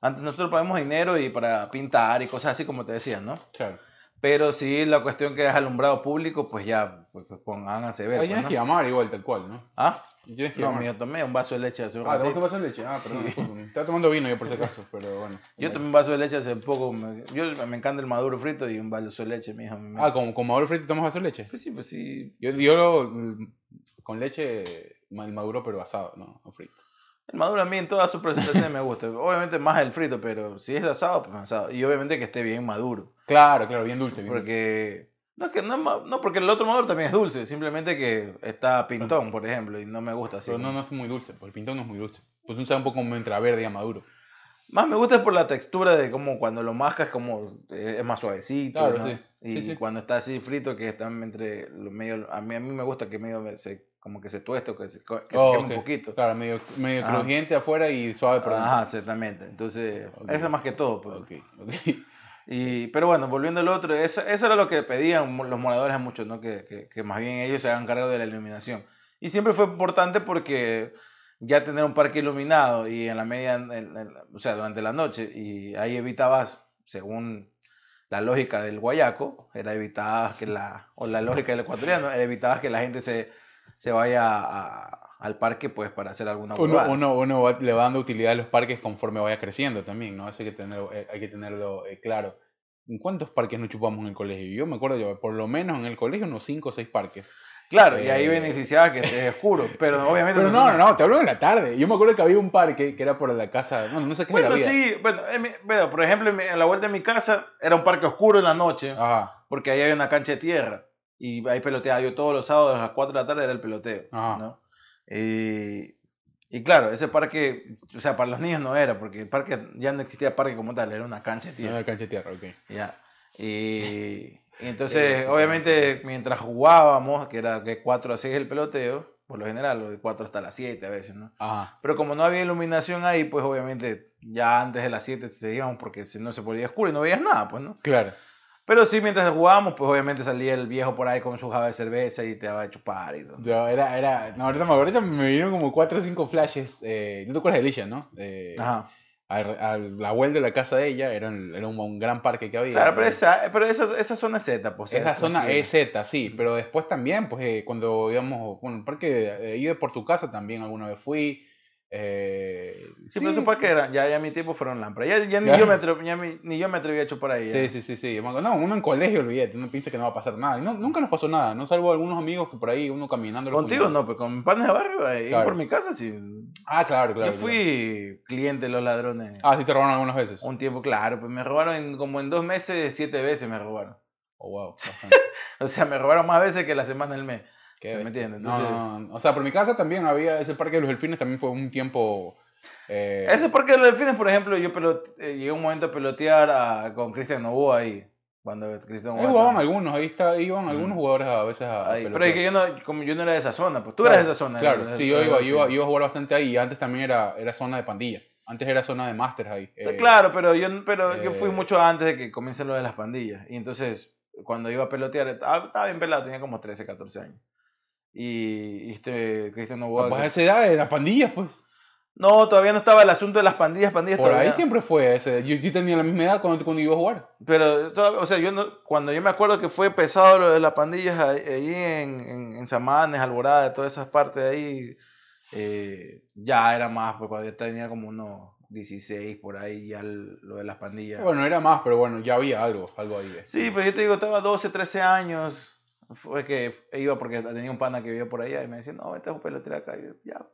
Antes nosotros pagamos dinero y para pintar y cosas así como te decían, ¿no? Claro. Pero sí, la cuestión que es alumbrado público, pues ya, pues, pues, pónganse a ver. Ahí pues, tienes que llamar igual, tal cual, ¿no? ¿Ah? Tienes que No, llamar. me tomé un vaso de leche hace un Ah, ¿te ratito. vas a leche? Ah, perdón. Sí. Estaba tomando vino yo por si acaso, pero bueno. Yo tomé un vaso de leche hace poco. me- yo me encanta el maduro frito y un vaso de leche, me- Ah, ¿con, con maduro frito tomas vaso de leche? Pues sí, pues sí. Yo, yo lo- con leche el maduro pero asado, no, no frito. El maduro a mí en todas sus presentaciones me gusta. Obviamente más el frito, pero si es de asado, pues asado. Y obviamente que esté bien maduro. Claro, claro, bien dulce. Bien. Porque. No, es que no, no, porque el otro maduro también es dulce. Simplemente que está pintón, por ejemplo, y no me gusta así. Pero no, no es muy dulce, porque el pintón no es muy dulce. Pues un sabe un poco como entre verde y a maduro. Más me gusta es por la textura de como cuando lo mascas como eh, es más suavecito, Claro, ¿no? sí. Y Sí, sí. cuando está así frito que están entre medio a mí a mí me gusta que medio se como que se tueste o que se, que se Oh, queme ok. un poquito. Claro, medio, medio Ajá. crujiente afuera y suave por dentro. Ajá, exactamente. Entonces, Ok. eso más que todo. pues. Ok, ok. Y, pero bueno, volviendo al otro, eso, eso era lo que pedían los moradores a muchos, ¿no? Que, que, que más bien ellos se hagan cargo de la iluminación. Y siempre fue importante porque ya tener un parque iluminado y en la media, en- en- o sea, durante la noche, y ahí evitabas, según la lógica del guayaco, era evitabas que la, o la lógica del ecuatoriano, era evitabas que la gente se, se vaya a- al parque pues para hacer alguna Uno, uno, uno va- le va dando utilidad a los parques conforme vaya creciendo también, ¿no? Eso hay que tenerlo, eh, hay que tenerlo eh, claro. ¿En cuántos parques nos chupamos en el colegio? Yo me acuerdo que por lo menos en el colegio unos 5 o 6 parques. Claro, y ahí Eh, beneficiaba que esté oscuro, pero obviamente... Pero no, no, no, te hablo en la tarde. Yo me acuerdo que había un parque que era por la casa, no, no sé qué Bueno, era. sí, bueno, en mi- bueno, por ejemplo, en la vuelta de mi casa era un parque oscuro en la noche, Ajá, porque ahí había una cancha de tierra y ahí peloteaba. Yo todos los sábados a las 4 de la tarde era el peloteo. ¿no? Y, y claro, ese parque, o sea, para los niños no era, porque el parque ya no existía parque como tal, era una cancha de era tierra. la cancha de tierra, ok. Ya. Y, y entonces, Eh, obviamente, mientras jugábamos, que era de 4 a 6 el peloteo, por lo general, de 4 hasta las 7 a veces, ¿no? Ajá. Pero como no había iluminación ahí, pues obviamente ya antes de las 7 seguíamos porque si no se ponía oscuro y no veías nada, pues, ¿no? Claro. Pero sí, mientras jugábamos, pues obviamente salía el viejo por ahí con su java de cerveza y te daba de chupar y todo. Yo era, era, no, ahorita, me- ahorita me vinieron como 4 o 5 flashes. Eh, ¿No te acuerdas de Alicia, no? Eh, Ajá. a la vuelta de la casa de ella era, un- era un, un gran parque que había. Claro, pero esa, pero esa, esa zona es Z, pues. Esa es zona es Z, sí, pero después también, pues eh, cuando íbamos, bueno, el parque de por tu casa también alguna vez fui. Eh, Sí, pero esos parques eran, ya, ya mi tiempo fueron lámparas. Ya, ya, ni, Ya. yo me atreví, ya mi- ni yo me atreví a chupar ahí. Sí, sí, sí, sí. No, uno en colegio, olvídate, uno piensa que no va a pasar nada. Y no, nunca nos pasó nada, no salvo algunos amigos que por ahí uno caminando. Contigo no, pero con panes de barrio, ahí Claro. por mi casa sí. Ah, claro, claro. yo fui cliente de los ladrones. claro. Ah, sí te robaron algunas veces. Un tiempo, claro, pues me robaron en- como en dos meses, siete veces me robaron. Oh, wow. O sea, me robaron más veces que la semana del mes. ¿Se me entiende? No, Entonces- no, no. O sea, por mi casa también había ese parque de los delfines, también fue un tiempo. eh, Ese parque de los delfines, por ejemplo, yo pelot- eh, llegué un momento a pelotear a- con Cristian Novoa ahí. Cuando Cristiano Ahí jugaban algunos, ahí está, iban algunos jugadores a veces a, a Ahí, pero es que yo no, como yo no era de esa zona, pues tú Claro, eras de esa zona. Claro, era- sí, yo iba, iba, iba a jugar bastante ahí. y Antes también era, era zona de pandilla. Antes era zona de máster ahí. Eh, claro, pero yo, pero yo fui eh, mucho antes de que comiencen lo de las pandillas. Y entonces, cuando iba a pelotear, estaba, estaba bien pelado, tenía como 13, 14 años. Y, este Cristiano ah, Boa. Pues a esa edad de las pandillas, pues. No, todavía no estaba el asunto de las pandillas, pandillas Por ahí siempre fue ese. Yo, yo tenía la misma edad cuando, cuando iba a jugar. Pero, o sea, yo no, cuando yo me acuerdo que fue pesado lo de las pandillas ahí, en, en, en Samanes, Alborada, todas esas partes de ahí, eh, ya era más, porque cuando yo tenía como unos 16 por ahí, ya lo de las pandillas. Bueno, era más, pero bueno, ya había algo, algo ahí. eh. Sí, pero yo te digo, estaba 12, 13 años. Fue que iba porque tenía un pana que vivía por allá y me decía, no, vete a un pelotero acá. Y yo, ya.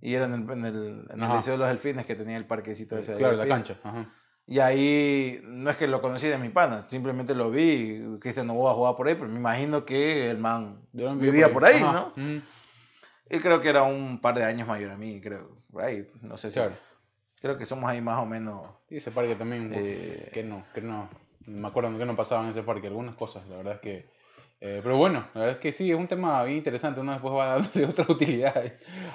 Y era en el, en el, en el. Liceo de los Delfines que tenía el parquecito ese. Claro, la cancha. Ajá. Y ahí, no es que lo conocí de mi pana, simplemente lo vi. Cristian Novoa jugaba por ahí, pero me imagino que el man vivía por ahí, Ajá. ¿no? Mm, Él creo que era un par de años mayor a mí, creo. Por ahí, no sé si. claro. Creo que somos ahí más o menos. Sí, ese parque también. Eh, Que no, que no. Me acuerdo que no pasaba en ese parque. Algunas cosas, la verdad es que. Eh, pero bueno, la verdad es que sí, es un tema bien interesante. Uno después va dándole otras utilidades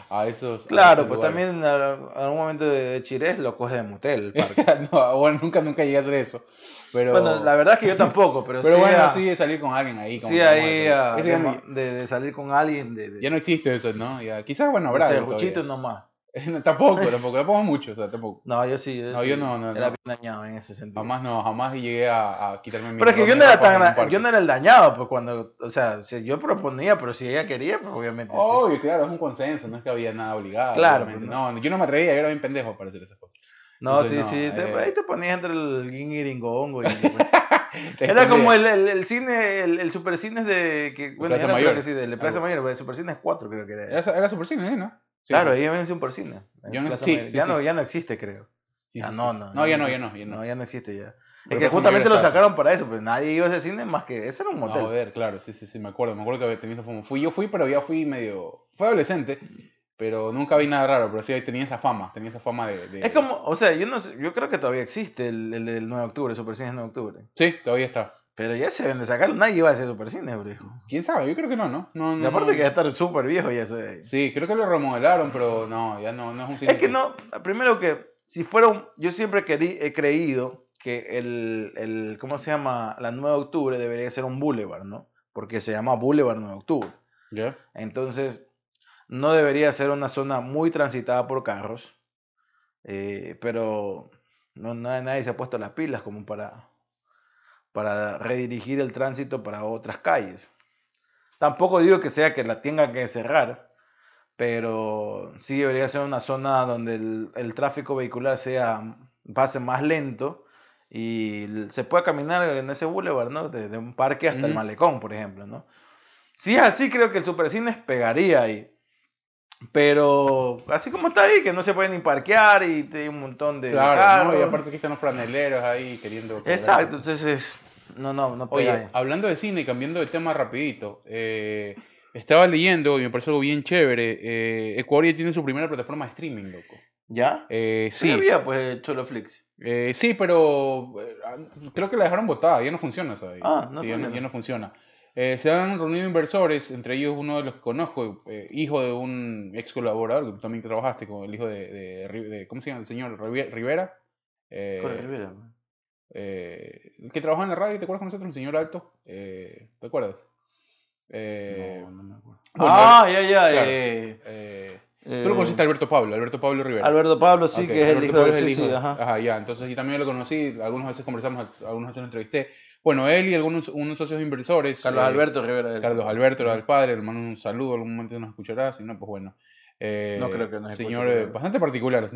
a esos. a Claro, esos pues lugares. también en algún momento de, Chirés lo coge de motel no, bueno, nunca, nunca llegué a hacer eso. Pero, Bueno, la verdad es que yo tampoco, pero, pero sí, bueno, a- sí, de salir con alguien ahí. como sí ahí a- a- de, no, de- de salir con alguien, de, de, ya no existe eso, ¿no? Ya, quizás, bueno, habrá. serruchito todavía. nomás. No, tampoco, tampoco, tampoco mucho, o sea, tampoco. No, yo sí. No, sí, yo no, no, Era no. bien dañado en ese sentido. Jamás no, jamás llegué a, a quitarme mi Pero es que yo no era tan, yo no era el dañado, pues cuando, o sea, si yo proponía, pero si ella quería, pues obviamente sí. Obvio, claro, es un consenso, no es que había nada obligado. Claro, pues, no. yo no me atrevía, yo era bien pendejo para hacer esas cosas. No, Entonces, sí, no, sí, te- eh. ahí te ponías entre el guingiringongo y... Te Era como el, el, el cine, el, el supercine de... Que, bueno, Plaza era, creo Mayor. que sí, de la Plaza. Mayor, supercine es 4 creo que era. Era, era super cine, ¿eh? ¿no? Sí, claro, ahí un supercine. en Yo no- sí, sí, ya, no, ya no existe, creo. Ya sí, no, no. No, ya no, ya no, ya no. No, ya no existe ya. Pero Es que justamente lo sacaron para eso, pues nadie iba a ese cine más que... Ese era un No, motel. joder, claro, sí, sí, sí, me acuerdo. Me acuerdo que tenía esa fama. Fui, yo fui, pero ya fui medio... Fue adolescente, pero nunca vi nada raro, pero sí tenía esa fama, tenía esa fama de... de- Es como, o sea, yo no sé, yo creo que todavía existe el, el del 9 de octubre, Supercine 9 de octubre. Sí, todavía está. Pero ya se deben de sacarlo, nadie iba a ese Supercine, bro. ¿Quién sabe? Yo creo que no, ¿no? no, Y aparte no. que ya está súper viejo ya se... Sí, creo que lo remodelaron, pero no, ya no, no es un cine Es que no, primero que si fuera un, yo siempre querí- he creído que el, el, ¿cómo se llama? La 9 de octubre debería ser un boulevard, ¿no? Porque se llama Boulevard 9 de octubre. ¿Ya? Entonces, no debería ser una zona muy transitada por carros, eh, pero no, nadie, nadie se ha puesto las pilas como para, para redirigir el tránsito para otras calles. Tampoco digo que sea que la tenga que cerrar, pero sí debería ser una zona donde el, el tráfico vehicular sea pase más lento y se pueda caminar en ese boulevard, ¿no? Desde un parque hasta el malecón, por ejemplo, ¿no? Si es así, creo que el Supercines pegaría ahí. Pero así como está ahí, que no se puede ni parquear y hay un montón de Claro, carros. ¿no? y aparte que están los franeleros ahí queriendo... Exacto, entonces no, no, no pega Oye, hablando de cine y cambiando de tema rapidito, eh, estaba leyendo y me pareció algo bien chévere. eh, Ecuador ya tiene su primera plataforma de streaming, loco. ¿Ya? Eh, Sí. había pues Choloflix. eh, sí, pero eh, creo que la dejaron botada, ya no funciona esa. Ah, no Sí, ya, no, funciona. ya no funciona. Eh, se han reunido inversores, entre ellos uno de los que conozco, eh, hijo de un ex colaborador, que también trabajaste con el hijo de, de, de- ¿cómo se llama el señor? Rive- Rivera. Rivera. Eh, el que trabajaba en la radio, ¿te acuerdas con nosotros? El señor Alto. Eh, ¿Te acuerdas? Eh, No, no me acuerdo. bueno, ah, ya, ya. claro. eh, eh, eh, Tú lo conociste a Alberto Pablo, Alberto Pablo Rivera. Alberto Pablo, sí, Ok, que es el Alberto hijo Pablo de es el sí, sí, hijo. ajá. ya. Entonces yo también lo conocí, algunas veces conversamos, algunas veces lo entrevisté. Bueno, él y algunos unos socios inversores. Carlos eh, Alberto Rivera. Carlos Alberto era el padre, le mando un saludo, algún momento nos escuchará, si no, pues bueno. Eh, No creo que nos escuche, Señor, eh, pero- bastante particular,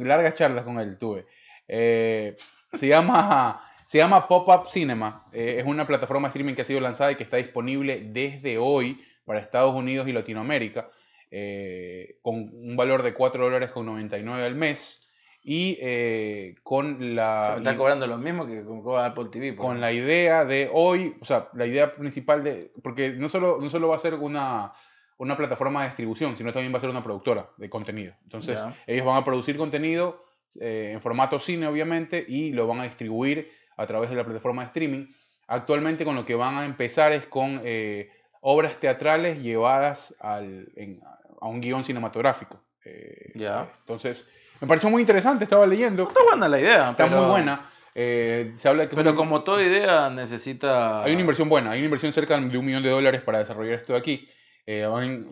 largas charlas con él tuve. Eh, se llama, se llama Pop-Up Cinema, eh, es una plataforma de streaming que ha sido lanzada y que está disponible desde hoy para Estados Unidos y Latinoamérica, eh, con un valor de 4 dólares con 99 al mes y eh, con la... Me Está cobrando lo mismo que con Apple TV. con la idea de hoy, o sea, la idea principal de, porque no solo, no solo va a ser una, una plataforma de distribución, sino también va a ser una productora de contenido. Entonces, ellos van a producir contenido eh, en formato cine, obviamente, y lo van a distribuir a través de la plataforma de streaming. Actualmente con lo que van a empezar es con eh, obras teatrales llevadas al, en- a un guion cinematográfico. Eh, Ya. Entonces, me pareció muy interesante, estaba leyendo. Está buena la idea. Está pero- muy buena. Eh, se habla que Pero un- como toda idea necesita... hay una inversión buena, hay una inversión cerca de un millón de dólares para desarrollar esto de aquí. Eh,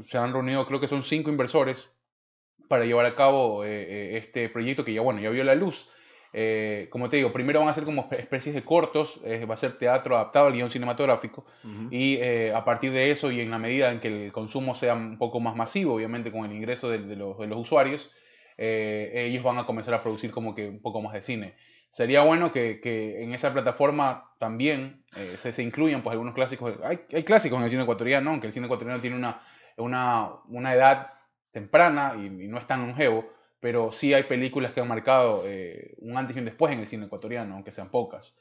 se han reunido, creo que son cinco inversores para llevar a cabo eh, eh, este proyecto que ya, bueno, ya vio la luz. Eh, como te digo, primero van a ser como espe- especies de cortos, eh, va a ser teatro adaptado al guion cinematográfico Ujú. y eh, a partir de eso y en la medida en que el consumo sea un poco más masivo, obviamente con el ingreso de, de los, de los usuarios, eh, ellos van a comenzar a producir como que un poco más de cine. Sería bueno que, que en esa plataforma también eh, se, se incluyan pues algunos clásicos. Hay, hay clásicos en el cine ecuatoriano, aunque el cine ecuatoriano tiene una, una, una edad temprana y, y no es tan longevo, pero sí hay películas que han marcado eh, un antes y un después en el cine ecuatoriano, aunque sean pocas.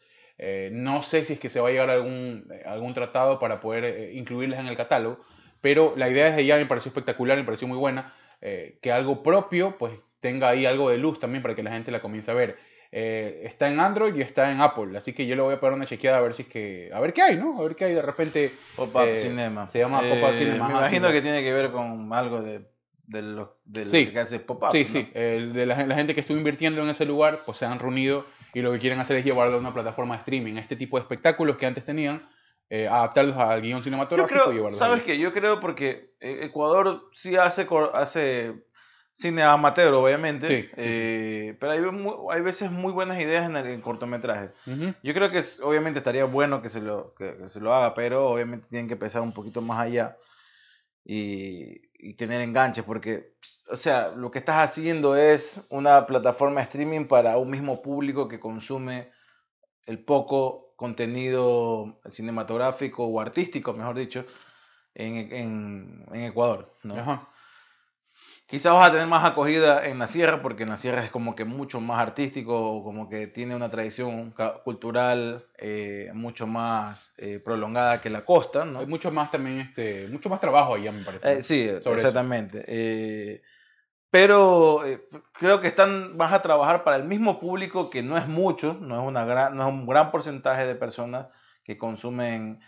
Eh, no sé si es que se va a llegar a algún, eh, algún tratado para poder eh, incluirlas en el catálogo, pero la idea desde ya me pareció espectacular, me pareció muy buena, que algo propio pues tenga ahí algo de luz también para que la gente la comience a ver. Está en Android y está en Apple, así que yo le voy a pegar una chequeada a ver si es que, a ver qué hay, ¿no? A ver qué hay de repente. Pop-up Cinema. se llama Pop-up Cinema, Me ajá, imagino que tiene que ver con algo de, de lo del Sí. que hace Pop-up. Sí, ¿no? sí, el de la, la gente que estuvo invirtiendo en ese lugar, pues se han reunido y lo que quieren hacer es llevarlo a una plataforma de streaming, este tipo de espectáculos que antes tenían, eh, adaptarlos al guion Yo cinematográfico y creo, llevarlos ¿sabes ahí. qué? Yo creo porque eh, Ecuador sí hace, hace cine amateur, obviamente, Sí, sí, sí. eh, pero hay, mu- hay veces muy buenas ideas en el en cortometraje. Ujú. Yo creo que es- obviamente estaría bueno que se, lo, que, que se lo haga, pero obviamente tienen que pensar un poquito más allá y, tener enganches, porque, o sea, lo que estás haciendo es una plataforma de streaming para un mismo público que consume el poco contenido cinematográfico o artístico, mejor dicho, en, en- Ecuador, ¿no? Quizás vas a tener más acogida en la sierra, porque en la sierra es como que mucho más artístico, como que tiene una tradición cultural eh, mucho más eh, prolongada que la costa, ¿no? Hay mucho más también, este, mucho más trabajo allá, me parece. Eh, sí, exactamente. Pero creo que están, vas a trabajar para el mismo público que no es mucho, no es, una gran, no es un gran porcentaje de personas que consumen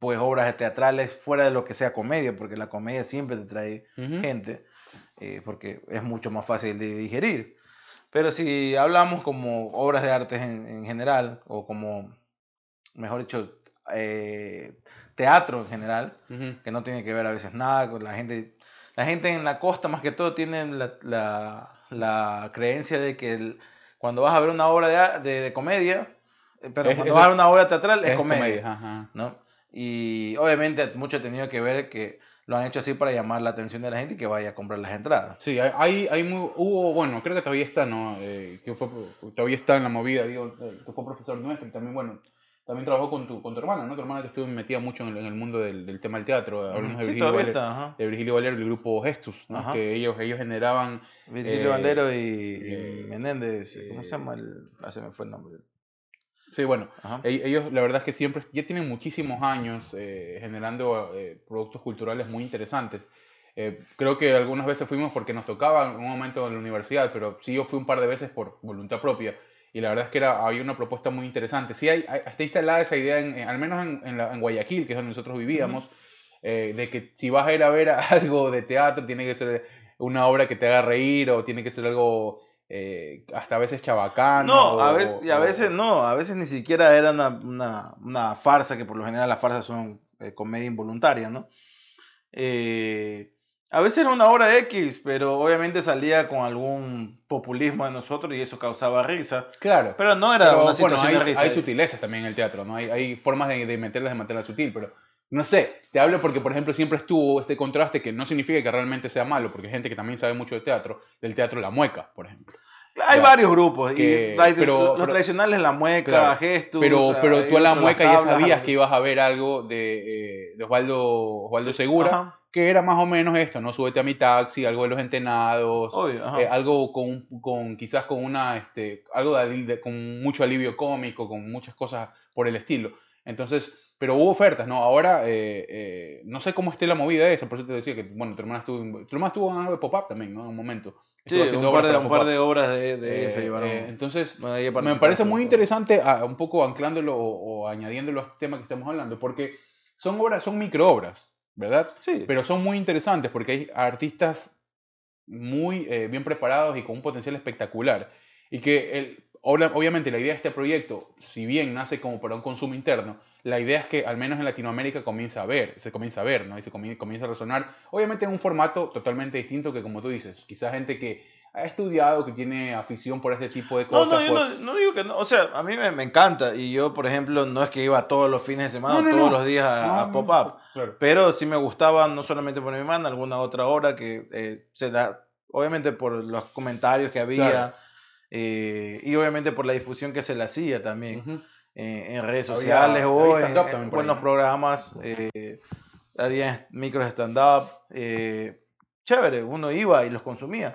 pues obras teatrales fuera de lo que sea comedia, porque la comedia siempre te trae gente, eh, porque es mucho más fácil de digerir. Pero si hablamos como obras de arte en, en general, o como, mejor dicho, eh, teatro en general, que no tiene que ver a veces nada con la gente. La gente en la costa más que todo tiene la, la- la creencia de que el- cuando vas a ver una obra de, de- de comedia, eh, pero Es- cuando eso vas a ver una obra teatral es, Es comedia, comedia. ¿no? Y obviamente mucho ha tenido que ver que lo han hecho así para llamar la atención de la gente y que vaya a comprar las entradas. Sí, hay, hay, muy, hubo, bueno, creo que todavía está, ¿no? Eh, que fue, todavía está en la movida, digo, eh, que fue profesor nuestro y también, bueno, también trabajó con tu, con tu hermana, ¿no? Tu hermana que estuvo metida mucho en el, en el mundo del, del tema del teatro. Hablamos de Sí, Virgilio Valero, está, de Virgilio Valero y el grupo Gestus, ¿no? Ajá. Que ellos, ellos generaban Virgilio Eh, Bandero y, y eh, Menéndez, ¿cómo eh, se llama? El, ah, se me fue el nombre. Sí, bueno, Ajá. e- ellos la verdad es que siempre, ya tienen muchísimos años eh, generando eh, productos culturales muy interesantes. Eh, creo que algunas veces fuimos porque nos tocaba en un momento en la universidad, pero sí yo fui un par de veces por voluntad propia. Y la verdad es que era, había una propuesta muy interesante. Sí, hay, hay- está instalada esa idea, en, en- al menos en, en la- en Guayaquil, que es donde nosotros vivíamos, eh, de que si vas a ir a ver algo de teatro, tiene que ser una obra que te haga reír o tiene que ser algo eh, hasta a veces chabacano. No, a veces, y a veces no, a veces ni siquiera era una, una, una farsa, que por lo general las farsas son eh, comedia involuntaria, ¿no? Eh, a veces era una obra X, pero obviamente salía con algún populismo de nosotros y eso causaba risa. Claro. Pero no era Pero, una bueno, situación hay, de risa. hay sutilezas también en el teatro, ¿no? Hay, hay formas de, de meterlas de manera sutil, pero no sé, te hablo porque, por ejemplo, siempre estuvo este contraste que no significa que realmente sea malo, porque hay gente que también sabe mucho de teatro, del teatro La Mueca, por ejemplo. Hay Ya. varios grupos, Que- y pero- los tradicionales, la mueca, Claro. gestos. Pero, pero tú a La Mueca ya sabías que iba ibas a ver algo de, eh, de Osvaldo, Osvaldo Segura, que era más o menos esto, ¿no? Súbete a mi taxi, algo de los entenados, Obvio, eh, algo con, con quizás con una, este, algo de, de- con mucho alivio cómico, con muchas cosas por el estilo. Entonces, pero hubo ofertas, ¿no? Ahora, eh, eh, no sé cómo esté la movida esa, por eso te decía que, bueno, tu hermana estuvo, tu hermana estuvo en algo de pop-up también, ¿no? En un momento. Sí, un par, de, un par de obras de, de Eh, se llevaron. eh, entonces, me parece muy interesante, a- un poco anclándolo o, o añadiéndolo a este tema que estamos hablando, porque son obras, son microobras, ¿verdad? Sí, Pero son muy interesantes porque hay artistas muy eh, bien preparados y con un potencial espectacular. Y que, el, obviamente, la idea de este proyecto, si bien nace como para un consumo interno, la idea es que al menos en Latinoamérica comienza a ver, se comienza a ver, ¿no? Y se comie- comienza a resonar, obviamente en un formato totalmente distinto que, como tú dices, quizás gente que ha estudiado, que tiene afición por este tipo de No, cosas. no, yo pues- no, no digo que no. O sea, a mí me, me encanta. Y yo, por ejemplo, no es que iba todos los fines de semana, No, no, todos no. los días a, No, a no, pop-up. claro. Pero sí me gustaba, no solamente por mi hermana, alguna otra hora que eh, se da, obviamente por los comentarios que había Claro. eh, y obviamente por la difusión que se le hacía también. Eh, en redes Había- sociales o había en, en buenos ahí. programas. Eh, había micros stand-up. eh, chévere, uno iba y los consumía.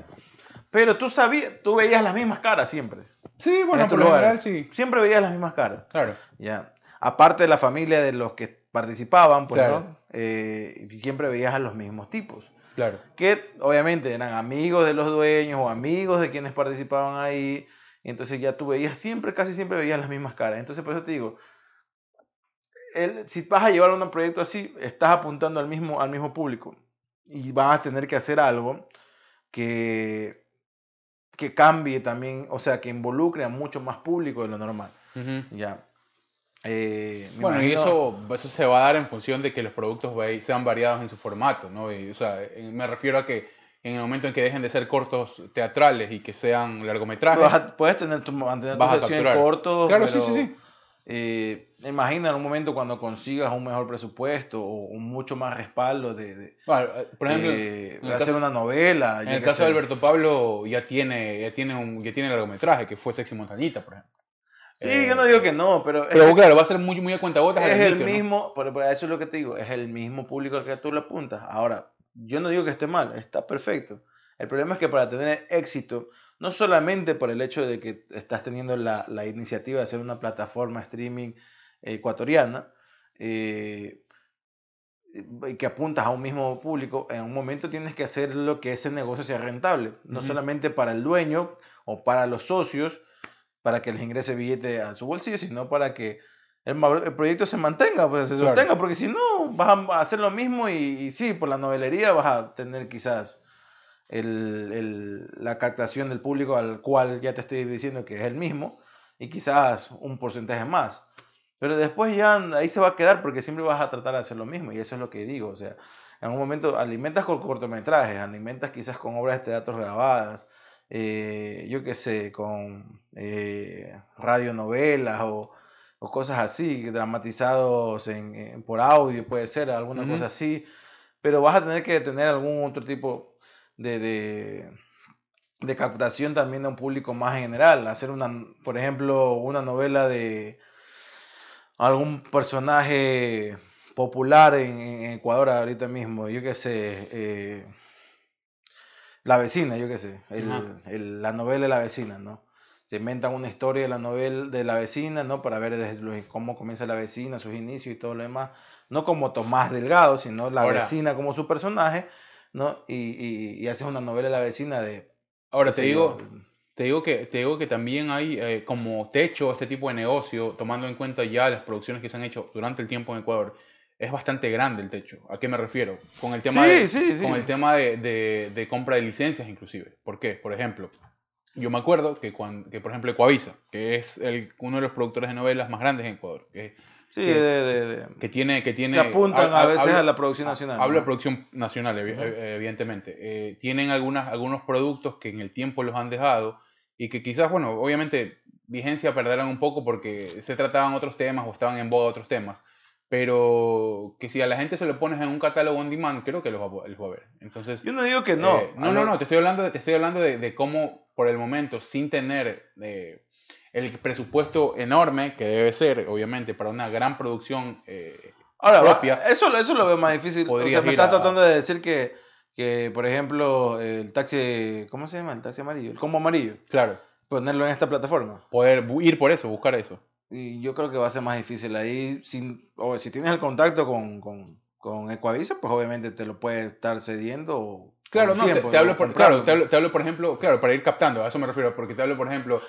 Pero tú sabías, tú veías las mismas caras siempre. Sí, en bueno, por lo general sí. Siempre veías las mismas caras. Claro. Ya. Aparte de la familia de los que participaban, pues, Claro. ¿no? Eh, siempre veías a los mismos tipos. Claro. Que obviamente eran amigos de los dueños o amigos de quienes participaban ahí. Y entonces ya tú veías siempre, casi siempre veías las mismas caras. Entonces, por eso te digo, el- si vas a llevar un proyecto así, estás apuntando al mismo, al mismo público. Y vas a tener que hacer algo que, que cambie también, o sea, que involucre a mucho más público de lo normal. Ujú. Ya. Eh, Bueno, y imagino- eso, eso se va a dar en función de que los productos sean variados en su formato, ¿no? Y, o sea, eh, me refiero a que en el momento en que dejen de ser cortos teatrales y que sean largometrajes, a- puedes tener tu, mantener tu sesión capturar. corto. Claro, sí, pero, sí, sí. eh, imagina en un momento cuando consigas un mejor presupuesto o un mucho más respaldo de, de- Bueno, eh, por ejemplo, de en el hacer caso- una novela. en el caso sé. de Alberto Pablo ya tiene, ya tiene un, ya tiene largometraje, que fue Sexy Montañita, por ejemplo. Sí, eh, yo no digo que no, pero, Pero es, claro, va a ser muy, muy a cuentagotas al es el inicio, ¿no? mismo, pero, pero eso es lo que te digo, es el mismo público al que tú le apuntas. Ahora, yo no digo que esté mal, está perfecto. El problema es que para tener éxito, no solamente por el hecho de que estás teniendo la, la iniciativa de hacer una plataforma streaming ecuatoriana, eh, y que apuntas a un mismo público, en un momento tienes que hacer lo que ese negocio sea rentable, no solamente para el dueño o para los socios, para que les ingrese billete a su bolsillo, sino para que el, proyecto se mantenga, pues se Claro. sostenga, porque si no vas a hacer lo mismo y, sí, por la novelería vas a tener quizás el- la captación del público al cual ya te estoy diciendo que es el mismo y quizás un porcentaje más. Pero después ya ahí se va a quedar porque siempre vas a tratar de hacer lo mismo y eso es lo que digo. O sea, en un momento alimentas con cortometrajes, alimentas quizás con obras de teatro grabadas, eh, yo qué sé, con eh, radionovelas o, o cosas así, dramatizados en, en- por audio, puede ser, alguna cosa así. Pero vas a tener que tener algún otro tipo de, de, de captación también de un público más general. Hacer una, por ejemplo, una novela de algún personaje popular en, en Ecuador ahorita mismo, yo qué sé, eh, La vecina, yo qué sé, el- Ajá. el- la novela de la vecina, ¿no? Se inventan una historia de la novela de la vecina, ¿no? Para ver desde cómo comienza la vecina, sus inicios y todo lo demás. No como Tomás Delgado, sino la Ahora- vecina como su personaje, ¿no? Y, y, y haces una novela de la vecina de... Ahora te digo, yo, te digo que, te digo que también hay eh, como techo este tipo de negocio, tomando en cuenta ya las producciones que se han hecho durante el tiempo en Ecuador, es bastante grande el techo. ¿A qué me refiero? Con el tema Sí, de, sí, sí. con el tema de, de- de compra de licencias inclusive. ¿Por qué? Por ejemplo, yo me acuerdo que, cuando, que por ejemplo, Ecuavisa, que es el, uno de los productores de novelas más grandes en Ecuador, que, Sí, que- de, de- de- que tiene... Que, tiene, que apuntan ha- a veces habla- a la producción nacional. Hablo ¿no? de producción nacional, evi- Ujú. eh, evidentemente. Eh, tienen algunas, algunos productos que en el tiempo los han dejado y que quizás, bueno, obviamente vigencia perderán un poco porque se trataban otros temas o estaban en boga otros temas. Pero que si a la gente se lo pones en un catálogo on demand, creo que los va, los va a ver. Entonces, Yo no digo que no. eh, no, no, no, te estoy hablando de, te estoy hablando de, de cómo por el momento, sin tener eh, el presupuesto enorme que debe ser, obviamente, para una gran producción eh, Ahora, propia, eso, eso lo veo más difícil. O sea, me a- tratando de decir que, que, por ejemplo, el taxi, ¿cómo se llama? El taxi amarillo, el combo amarillo, claro, ponerlo en esta plataforma. poder ir por eso, buscar eso. Y yo creo que va a ser más difícil ahí. Sin, o si tienes el contacto con, con, con Ecuavisa, pues obviamente te lo puede estar cediendo. Claro, no, tiempo, te, hablo ¿no? por, claro, te hablo, te hablo, por ejemplo, claro, para ir captando, a eso me refiero, porque te hablo, por ejemplo,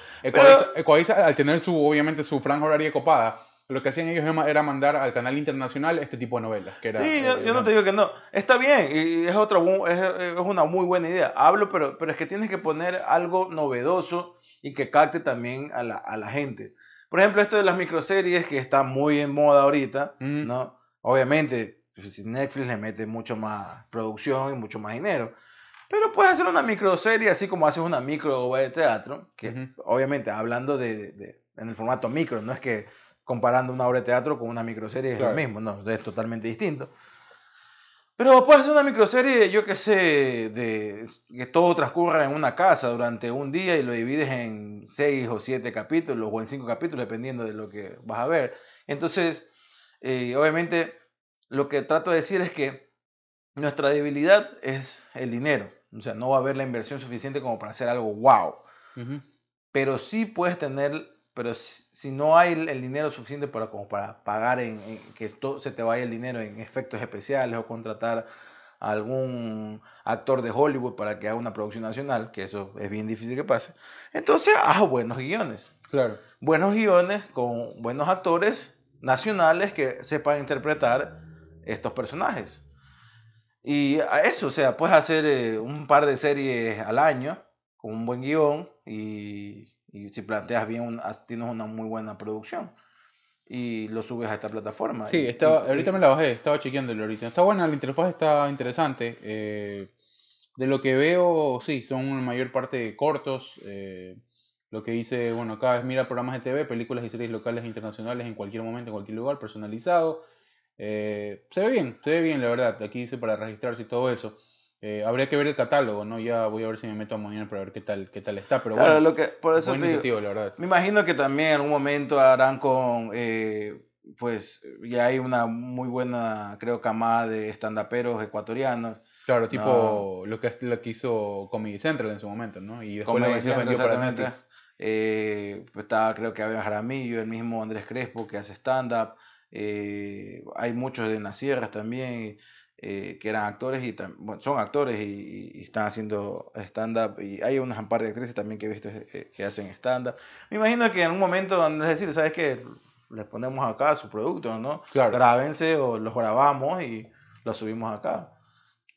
Ecuavisa, al tener su, obviamente, su franja horaria copada, lo que hacían ellos era- mandar al canal internacional este tipo de novelas, que era... Sí, yo, eh, yo no te digo que no. Está bien, y es, otra, es, es una muy buena idea. Hablo, pero, pero es que tienes que poner algo novedoso y que capte también a la, a la gente. Por ejemplo, esto de las microseries que está muy en moda ahorita, Mm. ¿no? Obviamente, Netflix le mete mucho más producción y mucho más dinero. Pero puedes hacer una microserie así como haces una micro obra de teatro, que Ujú. obviamente hablando de, de- de- en el formato micro, no es que comparando una obra de teatro con una microserie es Claro. lo mismo, no, es totalmente distinto. Pero puedes hacer una microserie, yo que sé, de que todo transcurra en una casa durante un día y lo divides en seis o siete capítulos o en cinco capítulos, dependiendo de lo que vas a ver. Entonces, eh, obviamente, lo que trato de decir es que nuestra debilidad es el dinero. O sea, no va a haber la inversión suficiente como para hacer algo wow. Pero sí puedes tener, pero si, si no hay el, el dinero suficiente para, como para pagar en, en que esto se te vaya el dinero en efectos especiales o contratar a algún actor de Hollywood para que haga una producción nacional, que eso es bien difícil que pase, entonces haz buenos guiones. Claro. Buenos guiones con buenos actores nacionales que sepan interpretar estos personajes. Y a eso, o sea, puedes hacer eh, un par de series al año con un buen guion y, y si planteas bien, un- ah, tienes una muy buena producción y lo subes a esta plataforma. Sí, Y- estaba, y- ahorita me la bajé, estaba chequeándolo ahorita. Está buena, la interfaz está interesante. eh, de lo que veo, sí, son en mayor parte cortos. eh, lo que hice, bueno, acá es mira programas de TV, películas y series locales e internacionales en cualquier momento, en cualquier lugar, personalizado. Eh, se ve bien, se ve bien, la verdad. Aquí dice para registrarse y todo eso. Eh, habría que ver el catálogo, ¿no? Ya voy a ver si me meto a mañana para ver qué tal, qué tal está. Pero Claro, bueno, lo que, por eso buena te digo, la verdad. Me imagino que también en algún momento harán con, eh, pues ya hay una muy buena, creo, camada de estandaperos ecuatorianos. Claro, tipo lo, que, lo que hizo Comedy Central en su momento, ¿no? Y después vendió para exactamente. Eh, pues estaba, creo que Aben Jaramillo, el mismo Andrés Crespo que hace stand-up. Eh, hay muchos de las sierras también eh, que eran actores y bueno, son actores y, y están haciendo stand-up. Y hay unas par de actrices también que he visto eh, que hacen stand-up. Me imagino que en un momento van a decir, ¿sabes qué? Les ponemos acá su producto, ¿no? Claro. Grábense o los grabamos y los subimos acá.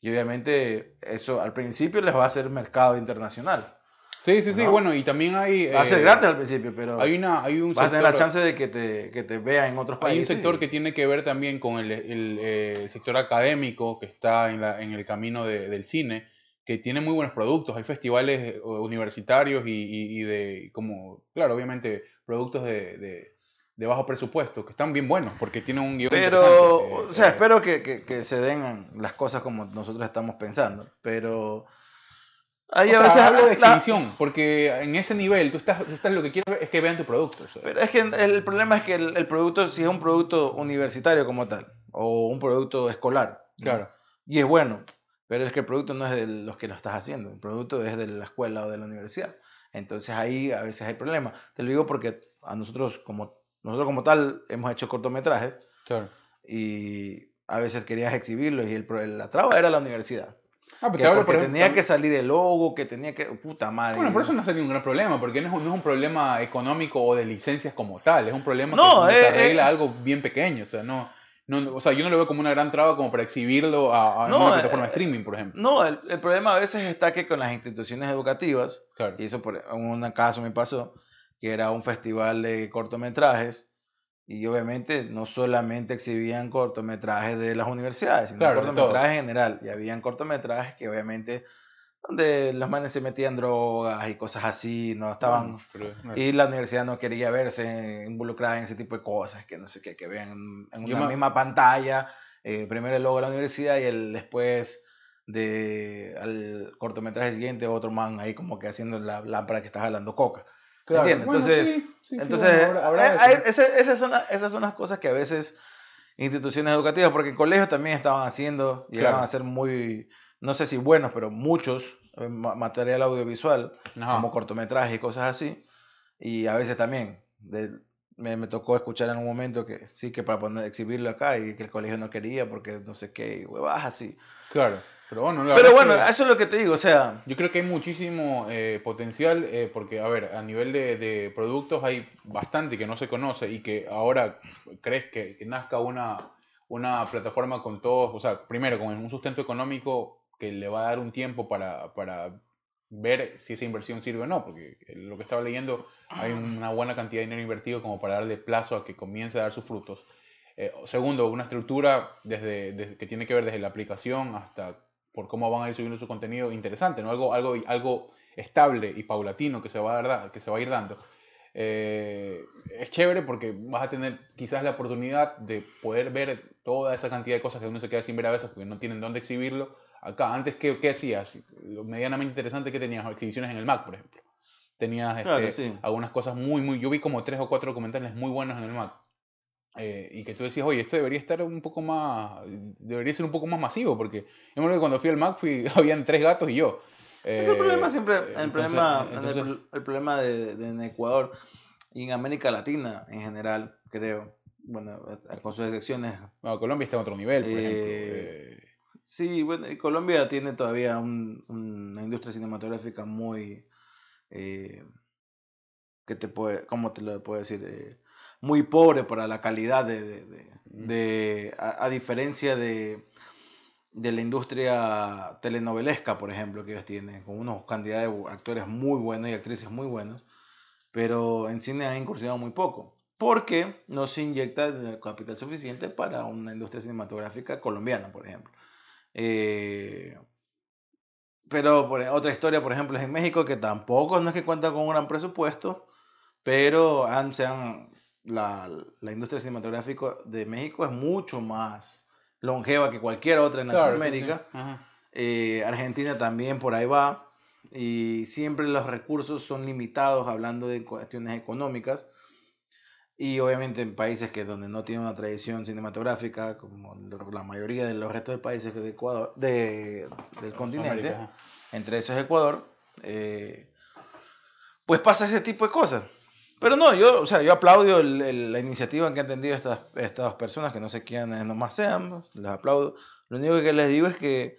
Y obviamente eso al principio les va a hacer mercado internacional. Sí, sí, sí, ¿no? bueno, y también hay... Va a ser eh, gratis al principio, pero Hay, una, hay un vas a tener la sector- chance de que te, que te vean en otros Hay un países. sector y- que tiene que ver también con el, el, eh, sector académico que está en, la, en el camino de- del cine, que tiene muy buenos productos. Hay festivales eh, universitarios y, y- y de, como, claro, obviamente, productos de, de- de bajo presupuesto, que están bien buenos, porque tienen un guion Pero, eh, o sea, eh, espero que, que- que se den las cosas como nosotros estamos pensando. Pero hay o a sea, veces hablo de la- exhibición, porque en ese nivel tú estás, tú estás lo que quieres es que vean tu producto. o sea. Pero es que el problema es que el, el producto, si es un producto universitario como tal, o un producto escolar, ¿no? Claro. y es bueno, pero es que el producto no es de los que lo estás haciendo, el producto es de la escuela o de la universidad. Entonces ahí a veces hay problemas. Te lo digo porque a nosotros como, nosotros como tal hemos hecho cortometrajes Claro. y a veces querías exhibirlos y el, la traba era la universidad. Ah, pero Que te tenía que salir el logo, que tenía que... Puta madre. Bueno, por eso no sería un gran problema, porque no es, un- no es un problema económico o de licencias como tal, es un problema No, que eh, se arregla eh. algo bien pequeño, o sea, no, no, o sea, yo no lo veo como una gran traba como para exhibirlo a, a No, una eh, plataforma de eh, streaming, por ejemplo. No, el, el problema a veces está que con las instituciones educativas, Claro. y eso por un caso me pasó, que era un festival de cortometrajes, y obviamente no solamente exhibían cortometrajes de las universidades, sino Claro, cortometrajes en general, y habían cortometrajes que obviamente donde los manes se metían drogas y cosas así, no estaban... Pero. Y la universidad no quería verse involucrada en ese tipo de cosas, que no sé qué, que vean en una me- misma pantalla, eh, primero el logo de la universidad y el después de al cortometraje siguiente otro man ahí como que haciendo la lámpara que está jalando coca. Claro, ¿entiendes? bueno, Entonces, sí, sí, sí, Entonces, bueno, habrá- habrá eh, esas, son, esas son las cosas que a veces instituciones educativas, porque en colegios también estaban haciendo, llegaron Claro. a ser muy, no sé si buenos, pero muchos eh, ma- material audiovisual Ajá. como cortometrajes y cosas así. Y a veces también, de- me, me tocó escuchar en un momento que sí, que para poner, exhibirlo acá y que el colegio no quería porque no sé qué, huevas así. Claro. Pero bueno, la Pero eso es lo que te digo, o sea, yo creo que hay muchísimo eh, potencial eh, porque, a ver, a nivel de, de productos hay bastante que no se conoce y que ahora crees que, que nazca una, una plataforma con todos, o sea, primero con un sustento económico que le va a dar un tiempo para, para ver si esa inversión sirve o no, porque lo que estaba leyendo hay una buena cantidad de dinero invertido como para darle plazo a que comience a dar sus frutos. Eh, segundo, una estructura desde, desde- que tiene que ver desde la aplicación hasta por cómo van a ir subiendo su contenido interesante, ¿no? Algo, algo, algo estable y paulatino que se va a, dar, que se va a ir dando. Eh, es chévere porque vas a tener quizás la oportunidad de poder ver toda esa cantidad de cosas que uno se queda sin ver a veces porque no tienen dónde exhibirlo. Acá, antes, ¿qué, qué hacías? Lo medianamente interesante que tenías exhibiciones en el Mac, por ejemplo. Tenías este, sí. algunas cosas muy, muy... Yo vi como tres o cuatro documentales muy buenos en el Mac. Eh, y que tú decías, oye, esto debería estar un poco más, debería ser un poco más masivo, porque que cuando fui al Mac fui, habían tres gatos y yo. Que el problema Eh, siempre, eh, el entonces- problema, entonces- el, el problema de, de en Ecuador y en América Latina en general, creo, bueno, con sus excepciones. bueno, Colombia está en otro nivel, por Eh, ejemplo. eh, Sí, bueno, y Colombia tiene todavía un- una industria cinematográfica muy, eh, ¿qué te puede, cómo te lo puedo decir? Muy pobre para la calidad de, de, de- de- a, a diferencia de, de la industria telenovelesca, por ejemplo, que ellos tienen, con unos cantidad de actores muy buenos y actrices muy buenos, pero en cine han incursionado muy poco, porque no se inyecta capital suficiente para una industria cinematográfica colombiana, por ejemplo. Eh, pero por, otra historia, por ejemplo, es en México, que tampoco no es que cuenta con un gran presupuesto, pero han, se han- la, la industria cinematográfica de México es mucho más longeva que cualquier otra en claro, sí, Latinoamérica. sí, ajá. Eh, Argentina también por ahí va. Y siempre los recursos son limitados hablando de cuestiones económicas. Y obviamente en países que donde no tienen una tradición cinematográfica, como la mayoría de los restos de países de Ecuador, de, del continente, América, entre esos Ecuador, eh, pues pasa ese tipo de cosas. Pero no, yo, o sea, yo aplaudo el- el- la iniciativa que han tenido estas, estas personas, que no sé quiénes nomás sean, les aplaudo. Lo único que les digo es que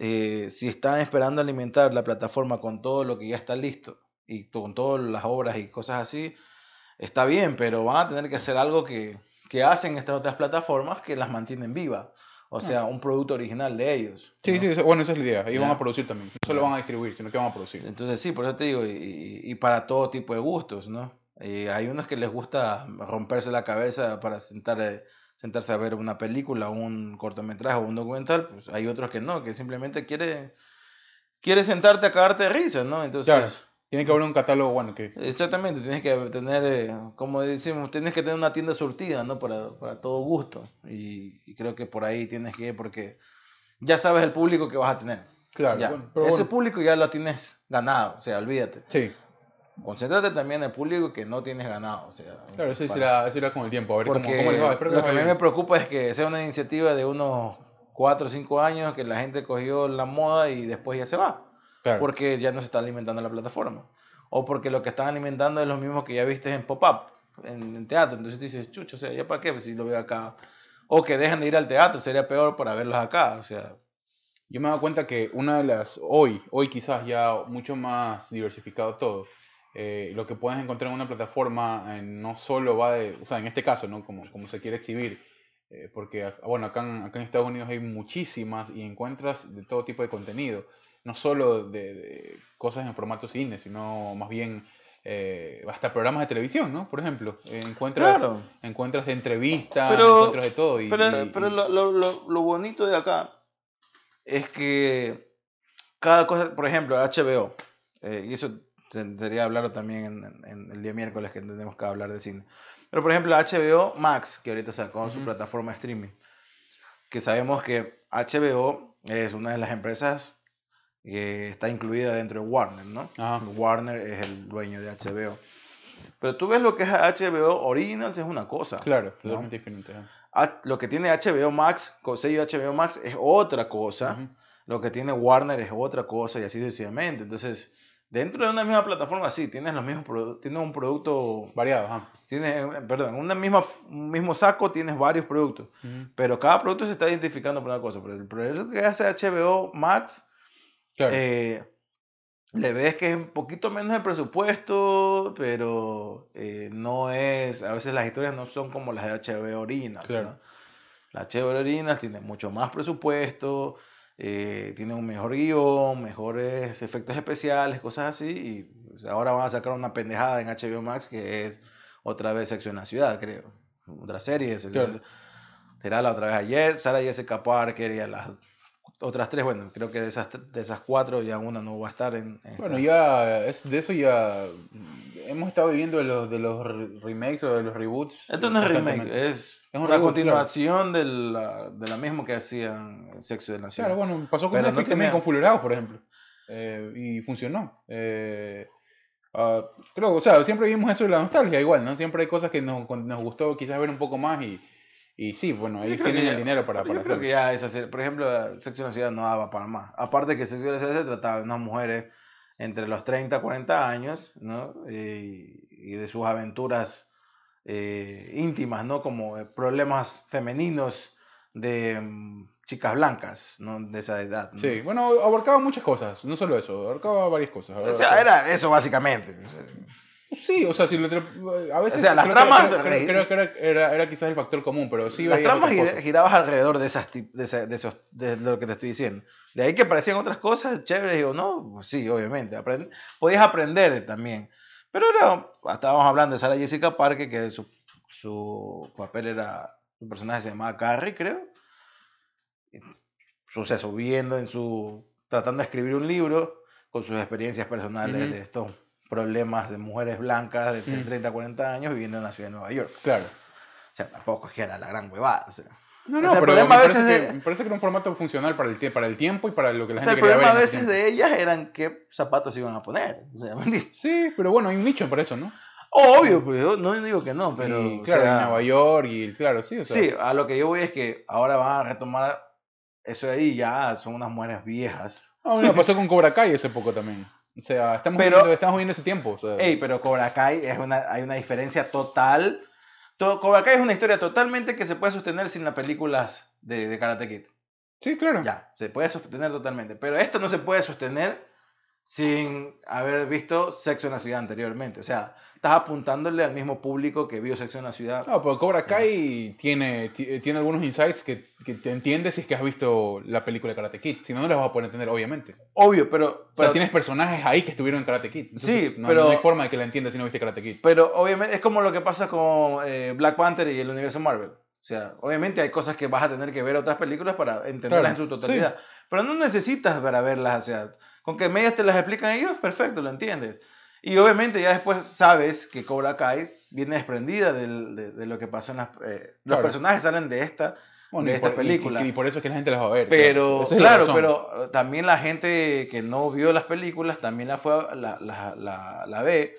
eh, si están esperando alimentar la plataforma con todo lo que ya está listo y con todas las obras y cosas así, está bien, pero van a tener que hacer algo que, que hacen estas otras plataformas que las mantienen vivas. O sea, un producto original de ellos. Sí, ¿no? sí, bueno, esa es la idea. Ellos Ya. van a producir también. No solo van a distribuir, sino que van a producir. Entonces sí, por eso te digo, y, y- y para todo tipo de gustos, ¿no? Eh, hay unos que les gusta romperse la cabeza para sentar, eh, sentarse a ver una película, un cortometraje o un documental, pues hay otros que no, que simplemente quiere, quiere sentarte a cagarte de risa, ¿no? Entonces, Claro. Tiene que haber un catálogo, bueno, que... exactamente, tienes que tener, eh, como decimos, tienes que tener una tienda surtida, ¿no? Para, para todo gusto. Y, y creo que por ahí tienes que ir porque ya sabes el público que vas a tener. Claro, bueno, pero Ese bueno. público ya lo tienes ganado, o sea, olvídate. Sí, Concéntrate también en el público que no tienes ganado. O sea, claro, eso para- irá, eso irá con el tiempo. A ver cómo, porque cómo les va. Espero que lo que a mí me preocupa es que sea una iniciativa de unos 4 o 5 años que la gente cogió la moda y después ya se va. Claro. Porque ya no se está alimentando la plataforma. O porque lo que están alimentando es lo mismo que ya viste en pop-up, en, en teatro. Entonces dices, chucho, o sea, ¿ya para qué? Pues si lo veo acá. O que dejen de ir al teatro, sería peor para verlos acá. O sea, Yo me he dado cuenta que una de las, hoy, hoy quizás ya mucho más diversificado todo, eh, lo que puedes encontrar en una plataforma eh, no solo va de, o sea, en este caso, ¿no? Como, como se quiere exhibir, eh, porque, ac- bueno, acá en, acá en Estados Unidos hay muchísimas y encuentras de todo tipo de contenido, no solo de, de cosas en formato cine, sino más bien eh, hasta programas de televisión, ¿no? Por ejemplo, encuentras, Claro. encuentras de entrevistas, Pero- encuentras de todo. Y, Pero, y- pero lo, lo, lo bonito de acá es que cada cosa, por ejemplo, HBO, eh, y eso tendría hablarlo también en, en- el día miércoles que tenemos que hablar de cine. Pero por ejemplo, HBO Max, que ahorita sacó su Ujú. plataforma de streaming, que sabemos que HBO es una de las empresas que está incluida dentro de Warner, ¿no? Ajá. Warner es el dueño de HBO. Pero tú ves lo que es HBO Originals es una cosa. Claro, ¿no? totalmente diferente. ¿eh? Lo que tiene HBO Max, con sello HBO Max, es otra cosa. Ujú. Lo que tiene Warner es otra cosa y así sucesivamente. Entonces, Dentro de una misma plataforma, sí, tienes los mismos tienes un producto, Variado, ajá. tienes, eh, perdón, en una misma, un mismo saco tienes varios productos, pero cada producto se está identificando por una cosa. Pero el proyecto que hace HBO Max, Claro. eh, le ves que es un poquito menos de presupuesto, pero eh, no es, a veces las historias no son como las de HBO Originals. Claro. ¿no? La HBO Originals tiene mucho más presupuesto, eh, tiene un mejor guion, mejores efectos especiales, cosas así, y ahora van a sacar una pendejada en HBO Max que es otra vez Sexo en la Ciudad, creo. Otra serie, Claro. será la otra vez a Jet, Sarah Jessica Parker y a las otras tres, bueno, creo que de esas, de esas cuatro ya una no va a estar en... en Bueno, ya es, de eso ya mm, hemos estado viviendo de los, de los re- remakes o de los reboots. Esto no es remake, es, Es un una continuación de, la, de la misma que hacían Sexo en la Ciudad. Claro, bueno, pasó con Pero no Netflix también con por ejemplo. Eh, y funcionó. Eh, ah, creo, o sea, siempre vimos eso de la nostalgia igual, ¿no? Siempre hay cosas que nos, nos gustó quizás ver un poco más y, y sí, bueno, ellos tienen el ya- dinero para, para Yo creo que ya esa serie, por ejemplo, Sexo en la Ciudad no daba para más. Aparte que Sexo en la Ciudad se trataba de unas mujeres entre los 30 40 años, ¿no? Y, y de sus aventuras eh, íntimas, ¿no? Como eh, problemas femeninos de mm, chicas blancas, ¿no? De esa edad. ¿no? Sí, bueno, abarcaba muchas cosas, no solo eso, abarcaba varias cosas. O sea, era eso básicamente. Sí, o sea, si lo a veces O sea, las tramas- creo, creo que era, quizás el factor común, pero sí Las tramas otras gira- cosas. giraban alrededor de esas de, esa- de esos de lo que te estoy diciendo. De ahí que parecían otras cosas chéveres o no, pues sí, obviamente. aprend- podías aprender también. Pero era, estábamos hablando de Sarah Jessica Parker, que su, su papel era, su personaje se llamaba Carrie, creo. Suceso, viendo en su, tratando de escribir un libro con sus experiencias personales de estos problemas de mujeres blancas de Mm. 30 40 años viviendo en la ciudad de Nueva York. Claro. O sea, tampoco es que era la gran huevada. O sea. No, O no, sea, el pero problema me a parece, veces que, de- me parece que era un formato funcional para el, para el tiempo y para lo que la O sea, gente el quería ver. problema a veces de ellas eran qué zapatos iban a poner. O sea. Sí, pero bueno, hay un nicho para eso, ¿no? Obvio, pues no digo que no, pero. y, o claro, sea, en Nueva York y claro, sí, o sea, Sí, a lo que yo voy es que ahora van a retomar eso de ahí, ya son unas mujeres viejas. Ah, bueno, pasó con Cobra Kai hace poco también. O sea, estamos, Pero- viviendo, estamos viviendo ese tiempo. o sea, Ey, pero Cobra Kai es una, hay una diferencia total. To- Cobra Kai es una historia totalmente que se puede sostener sin las películas de, de Karate Kid. sí, claro. Ya, se puede sostener totalmente. Pero esta no se puede sostener sin haber visto Sexo en la Ciudad anteriormente. O sea, estás apuntándole al mismo público que vio Sexo en la Ciudad. No, pero Cobra Kai tiene, ti- tiene algunos insights que, que te entiendes si es que has visto la película de Karate Kid. Si no, no las vas a poder entender, obviamente. Obvio, pero, O sea, pero, tienes personajes ahí que estuvieron en Karate Kid. Entonces, Sí, no, pero- no hay forma de que la entiendas si no viste Karate Kid. pero obviamente es como lo que pasa con eh, Black Panther y el universo Marvel. O sea, obviamente hay cosas que vas a tener que ver otras películas para entenderlas Claro, en su totalidad. Pero no necesitas para verlas. O sea, con que medias te las explican ellos, perfecto, lo entiendes. Y obviamente ya después sabes que Cobra Kai viene desprendida del- de, de lo que pasó en las... eh, Los Claro. personajes salen de esta, Bueno, de y esta por, película. Y, y por eso es que la gente las va a ver. Pero, es claro, pero eh, también la gente que no vio las películas también la fue la, la, la, la ve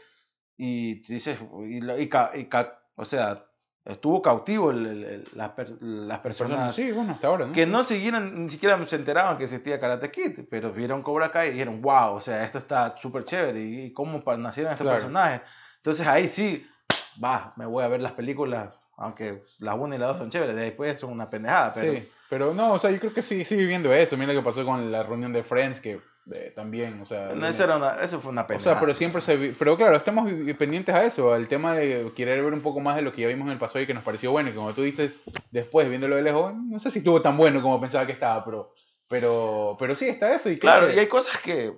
y dices, y, y y o sea, estuvo cautivo el- el- el- las, per- las personas Sí, bueno, hasta ahora, ¿no? que no siguieran, ni siquiera se enteraban que existía Karate Kid, pero vieron Cobra Kai y dijeron, wow, o sea, esto está súper chévere y, cómo nacieron estos Claro. personajes. Entonces ahí sí, va, me voy a ver las películas, aunque las 1 y las 2 son chéveres, después son una pendejada, pero... Sí, pero no, o sea, yo creo que sí, sigue viendo eso. Mira lo que pasó con la reunión de Friends, que eh, también, o sea... No, eso, era una- eso fue una O pendejada. sea, pero siempre se... Pero claro, estamos pendientes a eso, al tema de querer ver un poco más de lo que ya vimos en el pasado y que nos pareció bueno. Y como tú dices, después, viéndolo de lejos, no sé si estuvo tan bueno como pensaba que estaba, pero... Pero, pero sí, está eso. Y Claro, y hay cosas que,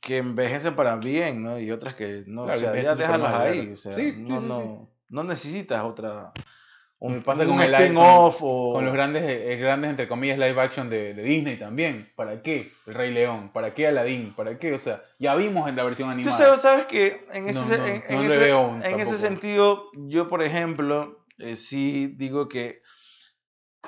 que envejecen para bien, ¿no? Y otras que no, Claro, o sea, ya déjalas ahí, o sea, Sí, no, sí, no, no necesitas otra, un, Me pasa con el- spin-off o... Con los grandes, eh, grandes, entre comillas, live action de, de Disney también. ¿Para qué? El Rey León. ¿Para qué Aladdin? ¿Para qué? O sea, ya vimos en la versión Tú animada. sabes, sabes que en ese, No, se- no, en, no ese, en sentido, yo por ejemplo, eh, sí digo que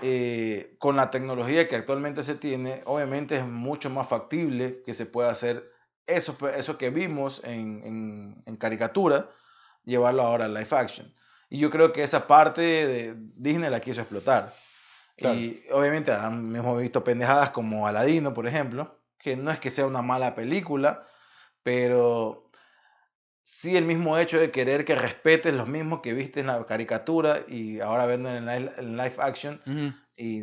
eh, con la tecnología que actualmente se tiene, obviamente es mucho más factible que se pueda hacer eso, eso que vimos en, en- en caricatura, llevarlo ahora a live action. Y yo creo que esa parte de Disney la quiso explotar. Claro. Y obviamente hemos visto pendejadas como Aladino, por ejemplo, que no es que sea una mala película, pero sí el mismo hecho de querer que respetes los mismos que viste en la caricatura y ahora venden en, li- en live action y,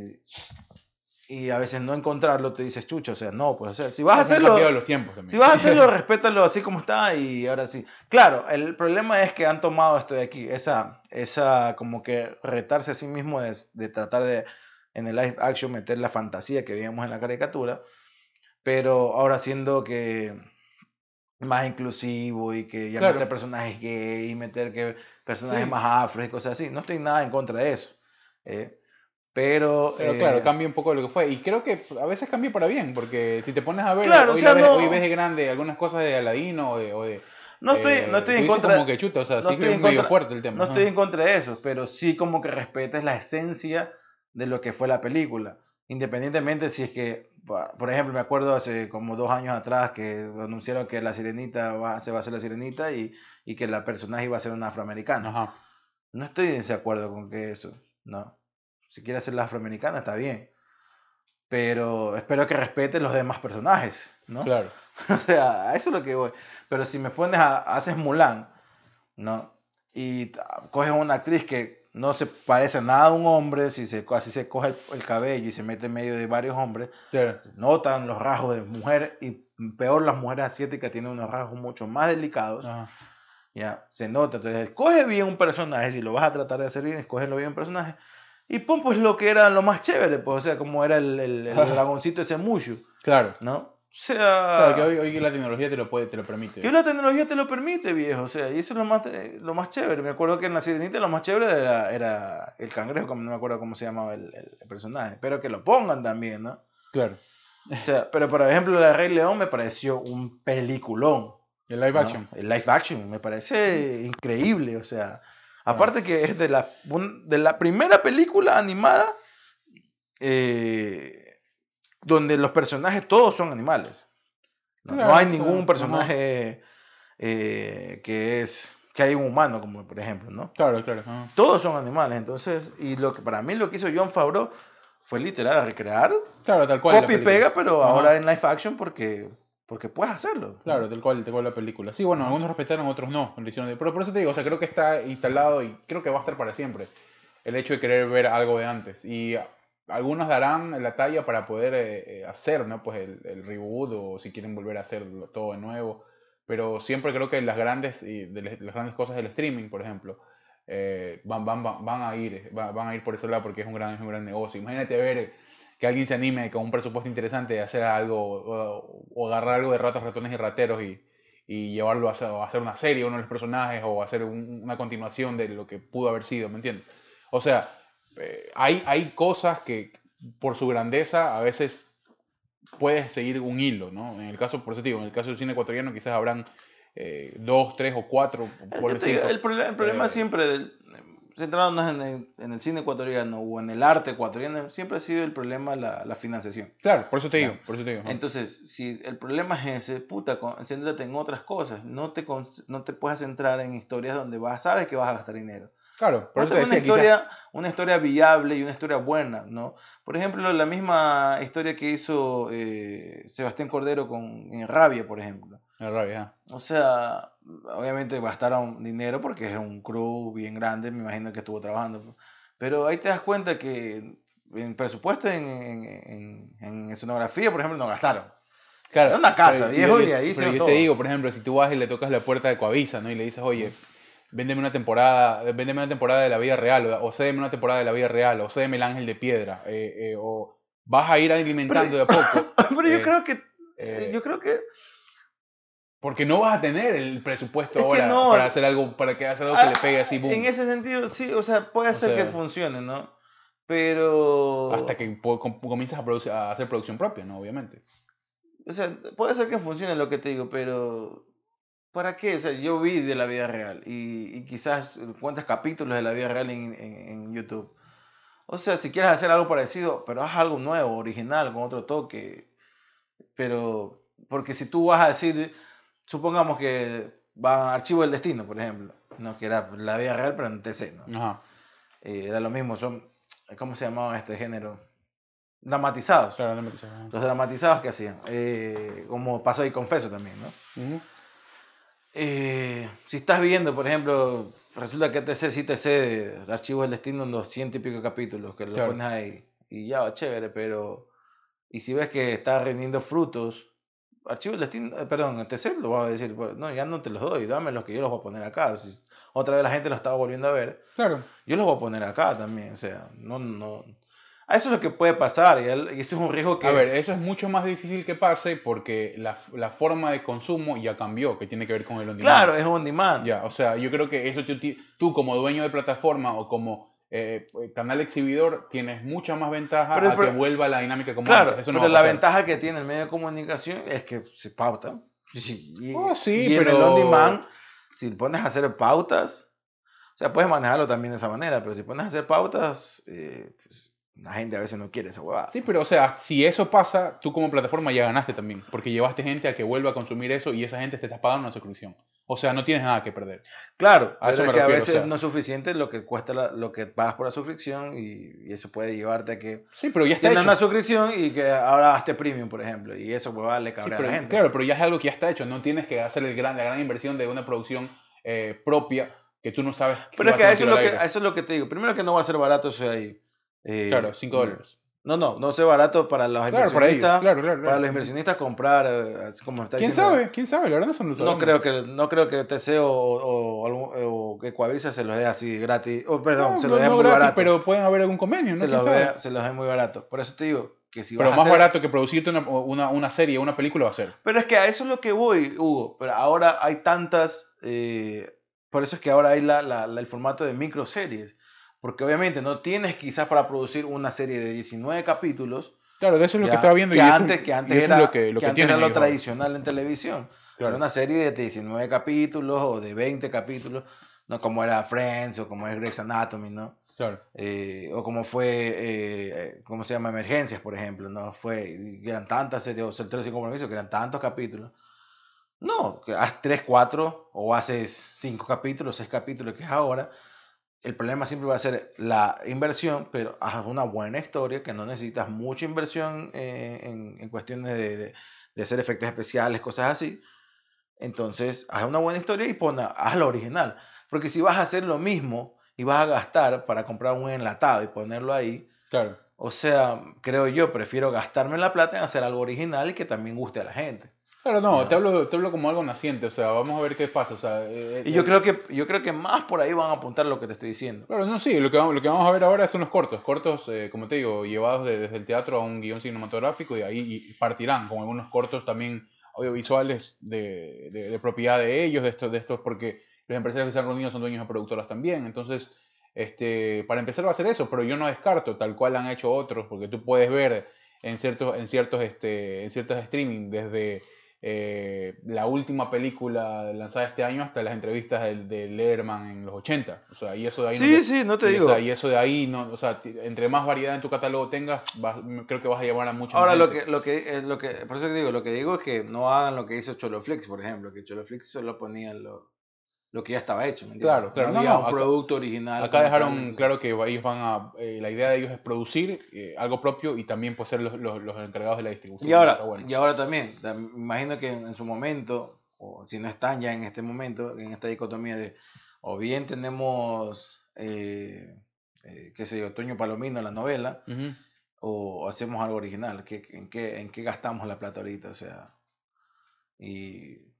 y a veces no encontrarlo te dices chucho, o sea, no, pues o sea, si vas a hacerlo, los tiempos también. si vas a hacerlo, respétalo así como está y ahora sí. Claro, el problema es que han tomado esto de aquí, esa, esa como que retarse a sí mismo de, de tratar de en el live action meter la fantasía que veíamos en la caricatura, pero ahora siendo que más inclusivo y que ya Claro. meter personajes gay y meter que personajes Sí. más afros y cosas así. No estoy nada en contra de eso. eh, pero, Pero eh, claro, cambia un poco de lo que fue. Y creo que a veces cambia para bien, porque si te pones a ver, Claro, hoy, o sea, ves, no- hoy ves de grande algunas cosas de Aladino o de... o de, no estoy, eh, no estoy en contra como que chuta, o sea, no sí que estoy es en medio contra- fuerte el tema. No ajá. estoy en contra de eso, pero sí como que respetes la esencia de lo que fue la película. Independientemente si es que, por ejemplo, me acuerdo hace como dos años atrás que anunciaron que la sirenita va, se va a hacer la sirenita y, y que la personaje iba a ser una afroamericana. Ajá. No estoy en desacuerdo con que eso, no. Si quiere hacer la afroamericana está bien. Pero espero que respete los demás personajes, ¿no? Claro. O sea, a eso es lo que voy. Pero si me pones a, haces Mulan, ¿no? Y coges una actriz que no se parece nada a un hombre, si se, así se coge el, el cabello y se mete en medio de varios hombres, claro. se notan los rasgos de mujer y peor las mujeres asiáticas tienen unos rasgos mucho más delicados, Ajá. ya, se nota. Entonces, escoge bien un personaje, si lo vas a tratar de hacer bien, escógelo bien un personaje. Y pum, pues lo que era lo más chévere, pues, o sea, como era el, el, el dragoncito ese Mushu, Claro. ¿no? O sea... Claro, que hoy, hoy la tecnología te lo puede, te lo permite. Que la tecnología te lo permite, viejo. O sea, y eso es lo más, eh, lo más chévere. Me acuerdo que en la sirenita lo más chévere era, era el cangrejo, como no me acuerdo cómo se llamaba el, personaje. Espero que lo pongan también, ¿no? Claro. O sea, pero por ejemplo, la Rey León me pareció un peliculón. El live ¿no? action. El live action me parece increíble. O sea, aparte que es de la, un- de la primera película animada eh, donde los personajes todos son animales. No, hay ningún personaje eh, que es que hay un humano, como por ejemplo, ¿no? Claro, claro. Todos son animales, entonces, y lo que para mí lo que hizo John Favreau fue literal recrear, Claro, tal cual. copy y pega, pero Ajá. ahora en live action porque, porque puedes hacerlo. Claro, tal cual, tal cual la película. Sí, bueno, algunos respetaron, otros no. Pero por eso te digo, o sea, creo que está instalado y creo que va a estar para siempre. El hecho de querer ver algo de antes. Y algunos darán la talla para poder eh, eh, hacer, ¿no? Pues el, el reboot o si quieren volver a hacerlo todo de nuevo. Pero siempre creo que las grandes, y las grandes cosas del streaming, por ejemplo, eh, van, van, van, van a ir, va- van a ir por ese lado porque es un gran, es un gran negocio. Imagínate ver que alguien se anime con un presupuesto interesante de hacer algo o, o agarrar algo de ratas, ratones y rateros y, y llevarlo a hacer, a hacer una serie, uno de los personajes, o hacer un- una continuación de lo que pudo haber sido, ¿me entiendes? O sea, eh, hay, hay cosas que por su grandeza a veces puedes seguir un hilo, ¿no? En el caso, por eso digo, en el caso del cine ecuatoriano quizás habrán eh, dos, tres o cuatro, por problema, el problema Eh, siempre, del, centrándonos en el, en el cine ecuatoriano o en el arte ecuatoriano, siempre ha sido el problema la, la financiación. Claro, por eso te digo, por eso te digo. ajá. Entonces, si el problema es ese, puta, con- céntrate en otras cosas. No te, con- no te puedes centrar en historias donde vas, sabes que vas a gastar dinero. claro, por eso te una decía, quizás- historia, una historia viable y una historia buena, ¿no? Por ejemplo, la misma historia que hizo eh, Sebastián Cordero con en Rabia, por ejemplo. La rabia. O sea, obviamente gastaron dinero porque es un crew bien grande, me imagino que estuvo trabajando. Pero ahí te das cuenta que en presupuesto, en, en, en- en escenografía, por ejemplo, no gastaron. Claro, Era una casa, viejo, yo- y ahí pero hicieron yo todo. te digo, por ejemplo, si tú vas y le tocas la puerta de Coavisa, ¿no? Y le dices, oye, véndeme una temporada, véndeme una temporada de la vida real, o, o cédeme una temporada de la vida real, o cédeme el ángel de piedra, eh, eh, o vas a ir alimentando de a poco, Pero yo Eh, creo que, yo creo que porque no vas a tener el presupuesto Es ahora no. para hacer algo, para que hacer algo que Ah, le pegue así, boom, en ese sentido, sí, o sea, puede O ser sea- que funcione, ¿no? Pero... hasta que comienzas a, producir- a hacer producción propia, ¿no? Obviamente. O sea, puede ser que funcione lo que te digo, pero ¿para qué? O sea, yo vi de la vida real y, y quizás cuántos capítulos de la vida real en, en- en YouTube. O sea, si quieres hacer algo parecido, pero haz algo nuevo, original, con otro toque. Pero, porque si tú vas a decir, supongamos que va a Archivo del Destino, por ejemplo, no que era la vida real, pero en TC, ¿no? Ajá, Eh, era lo mismo, son, ¿cómo se llamaba este género? Dramatizados. claro, ajá. Los dramatizados que hacían, eh, como pasó ahí Confeso también, ¿no? Eh, si estás viendo, por ejemplo, resulta que TC sí el archivo del destino en 200 y pico capítulos, que lo Claro. pones ahí y ya, chévere, pero. Y si ves que está rindiendo frutos, archivo del destino, eh, perdón, el TC lo vas a decir, no, ya no te los doy, dame los que yo los voy a poner acá. Si otra vez la gente lo estaba volviendo a ver, Claro. yo los voy a poner acá también, o sea, no, no. Eso es lo que puede pasar y, el- y ese es un riesgo que. A ver, eso es mucho más difícil que pase porque la, la forma de consumo ya cambió, que tiene que ver con el on demand. claro, es on demand. Ya, o sea, yo creo que eso tú, tú como dueño de plataforma o como eh, canal exhibidor tienes mucha más ventaja Pero- a pero- que vuelva la dinámica como Claro, antes. Eso no pero la ventaja que tiene el medio de comunicación es que se pauta. Y, Oh, sí, y en pero- el on demand, si pones a hacer pautas, o sea, puedes manejarlo también de esa manera, pero si pones a hacer pautas, eh, pues, la gente a veces no quiere esa huevada. Sí, pero o sea, si eso pasa, tú como plataforma ya ganaste también, porque llevaste gente a que vuelva a consumir eso y esa gente te está pagando una suscripción. O sea, no tienes nada que perder. Claro, A eso me que a veces o sea. no es suficiente lo que cuesta la- lo que pagas por la suscripción y, y eso puede llevarte a que Sí, pero ya está hecho. una suscripción y que ahora hazte premium, por ejemplo, y eso huevada le Sí, cabrea pero- a la gente. Claro, pero ya es algo que ya está hecho. No tienes que hacer el gran, la gran inversión de una producción eh, propia que tú no sabes. Pero es que a eso es, lo que, a eso es lo que te digo. Primero que no va a ser barato eso de ahí. Eh, Claro, 5 dólares. No, no, no sea barato para los Claro, para ellos. inversionistas. Claro, claro, Para los inversionistas comprar, eh, como está ¿Quién diciendo. sabe? ¿Quién sabe? La verdad no son los No creo que no creo que TC o, o, o que Coavisa se los dé así gratis. Perdón, No, se los dé no muy gratis, barato. pero pueden haber algún convenio, ¿no? se, ¿Quién los dé, se los dé muy barato. Por eso te digo que si Pero vas a más hacer- barato que producirte una, una, una serie, una película va a ser. Pero es que a eso es lo que voy, Hugo. Pero ahora hay tantas. eh, por eso es que ahora hay la, la- la- el formato de microseries. Porque obviamente no tienes quizás para producir una serie de 19 capítulos. Claro, de eso es lo ya, que estaba viendo. que y eso- antes, que antes era lo que, lo que antes tienen era lo tradicional en televisión. Claro. Era una serie de 19 capítulos o de 20 capítulos. No como era Friends o como es Grey's Anatomy, ¿no? Claro. Eh, o como fue, eh, eh, ¿cómo se llama? Emergencias, por ejemplo, ¿no? Fue, eran tantas series, o solteros sin compromiso, que eran tantos capítulos. No, que haz 3, 4, o haces 5 capítulos, 6 capítulos, que es ahora. El problema siempre va a ser la inversión, pero haz una buena historia, que no necesitas mucha inversión eh, en, en cuestiones de, de- de hacer efectos especiales, cosas así. Entonces, haz una buena historia y pon, haz la original. Porque si vas a hacer lo mismo y vas a gastar para comprar un enlatado y ponerlo ahí, Claro. o sea, creo yo, prefiero gastarme la plata en hacer algo original y que también guste a la gente. Claro, no, te hablo, te hablo como algo naciente, o sea, vamos a ver qué pasa. O sea, eh, Y yo eh, creo que, yo creo que más por ahí van a apuntar lo que te estoy diciendo. Claro, no, sí, lo que, vamos, lo que vamos a ver ahora son los cortos, cortos, eh, como te digo, llevados de- desde el teatro a un guion cinematográfico y ahí y partirán con algunos cortos también audiovisuales de, de- de propiedad de ellos, de estos, de estos, porque los empresarios que se han reunido son dueños de productoras también, entonces, este, para empezar va a ser eso, pero yo no descarto, tal cual han hecho otros, porque tú puedes ver en ciertos, en ciertos, este, en ciertos streaming desde eh, la última película lanzada este año hasta las entrevistas del- de, Letterman en los 80. O sea, y eso de ahí no Sí, te- sí, no te y, o digo. sea, y eso de ahí, no, o sea, entre más variedad en tu catálogo tengas, vas- creo que vas a llevar a mucha Ahora más lo gente. que, lo que, lo que, por eso que digo, lo que digo es que no hagan lo que hizo Choloflix, por ejemplo, que Choloflix solo ponían lo, lo que ya estaba hecho, ¿me entiendes? Claro, claro, No no, no, un acá- producto original. Acá dejaron claro que ellos van a, eh, la idea de ellos es producir eh, algo propio y también pues ser los, los, los encargados de la distribución. Y ahora, bueno. y ahora también, imagino que en, en su momento, o si no están ya en este momento, en esta dicotomía de, o bien tenemos, eh, eh, qué sé yo, Toño Palomino, la novela, Ujú. o hacemos algo original, ¿Qué, en, qué, ¿en qué gastamos la plata ahorita? O sea, y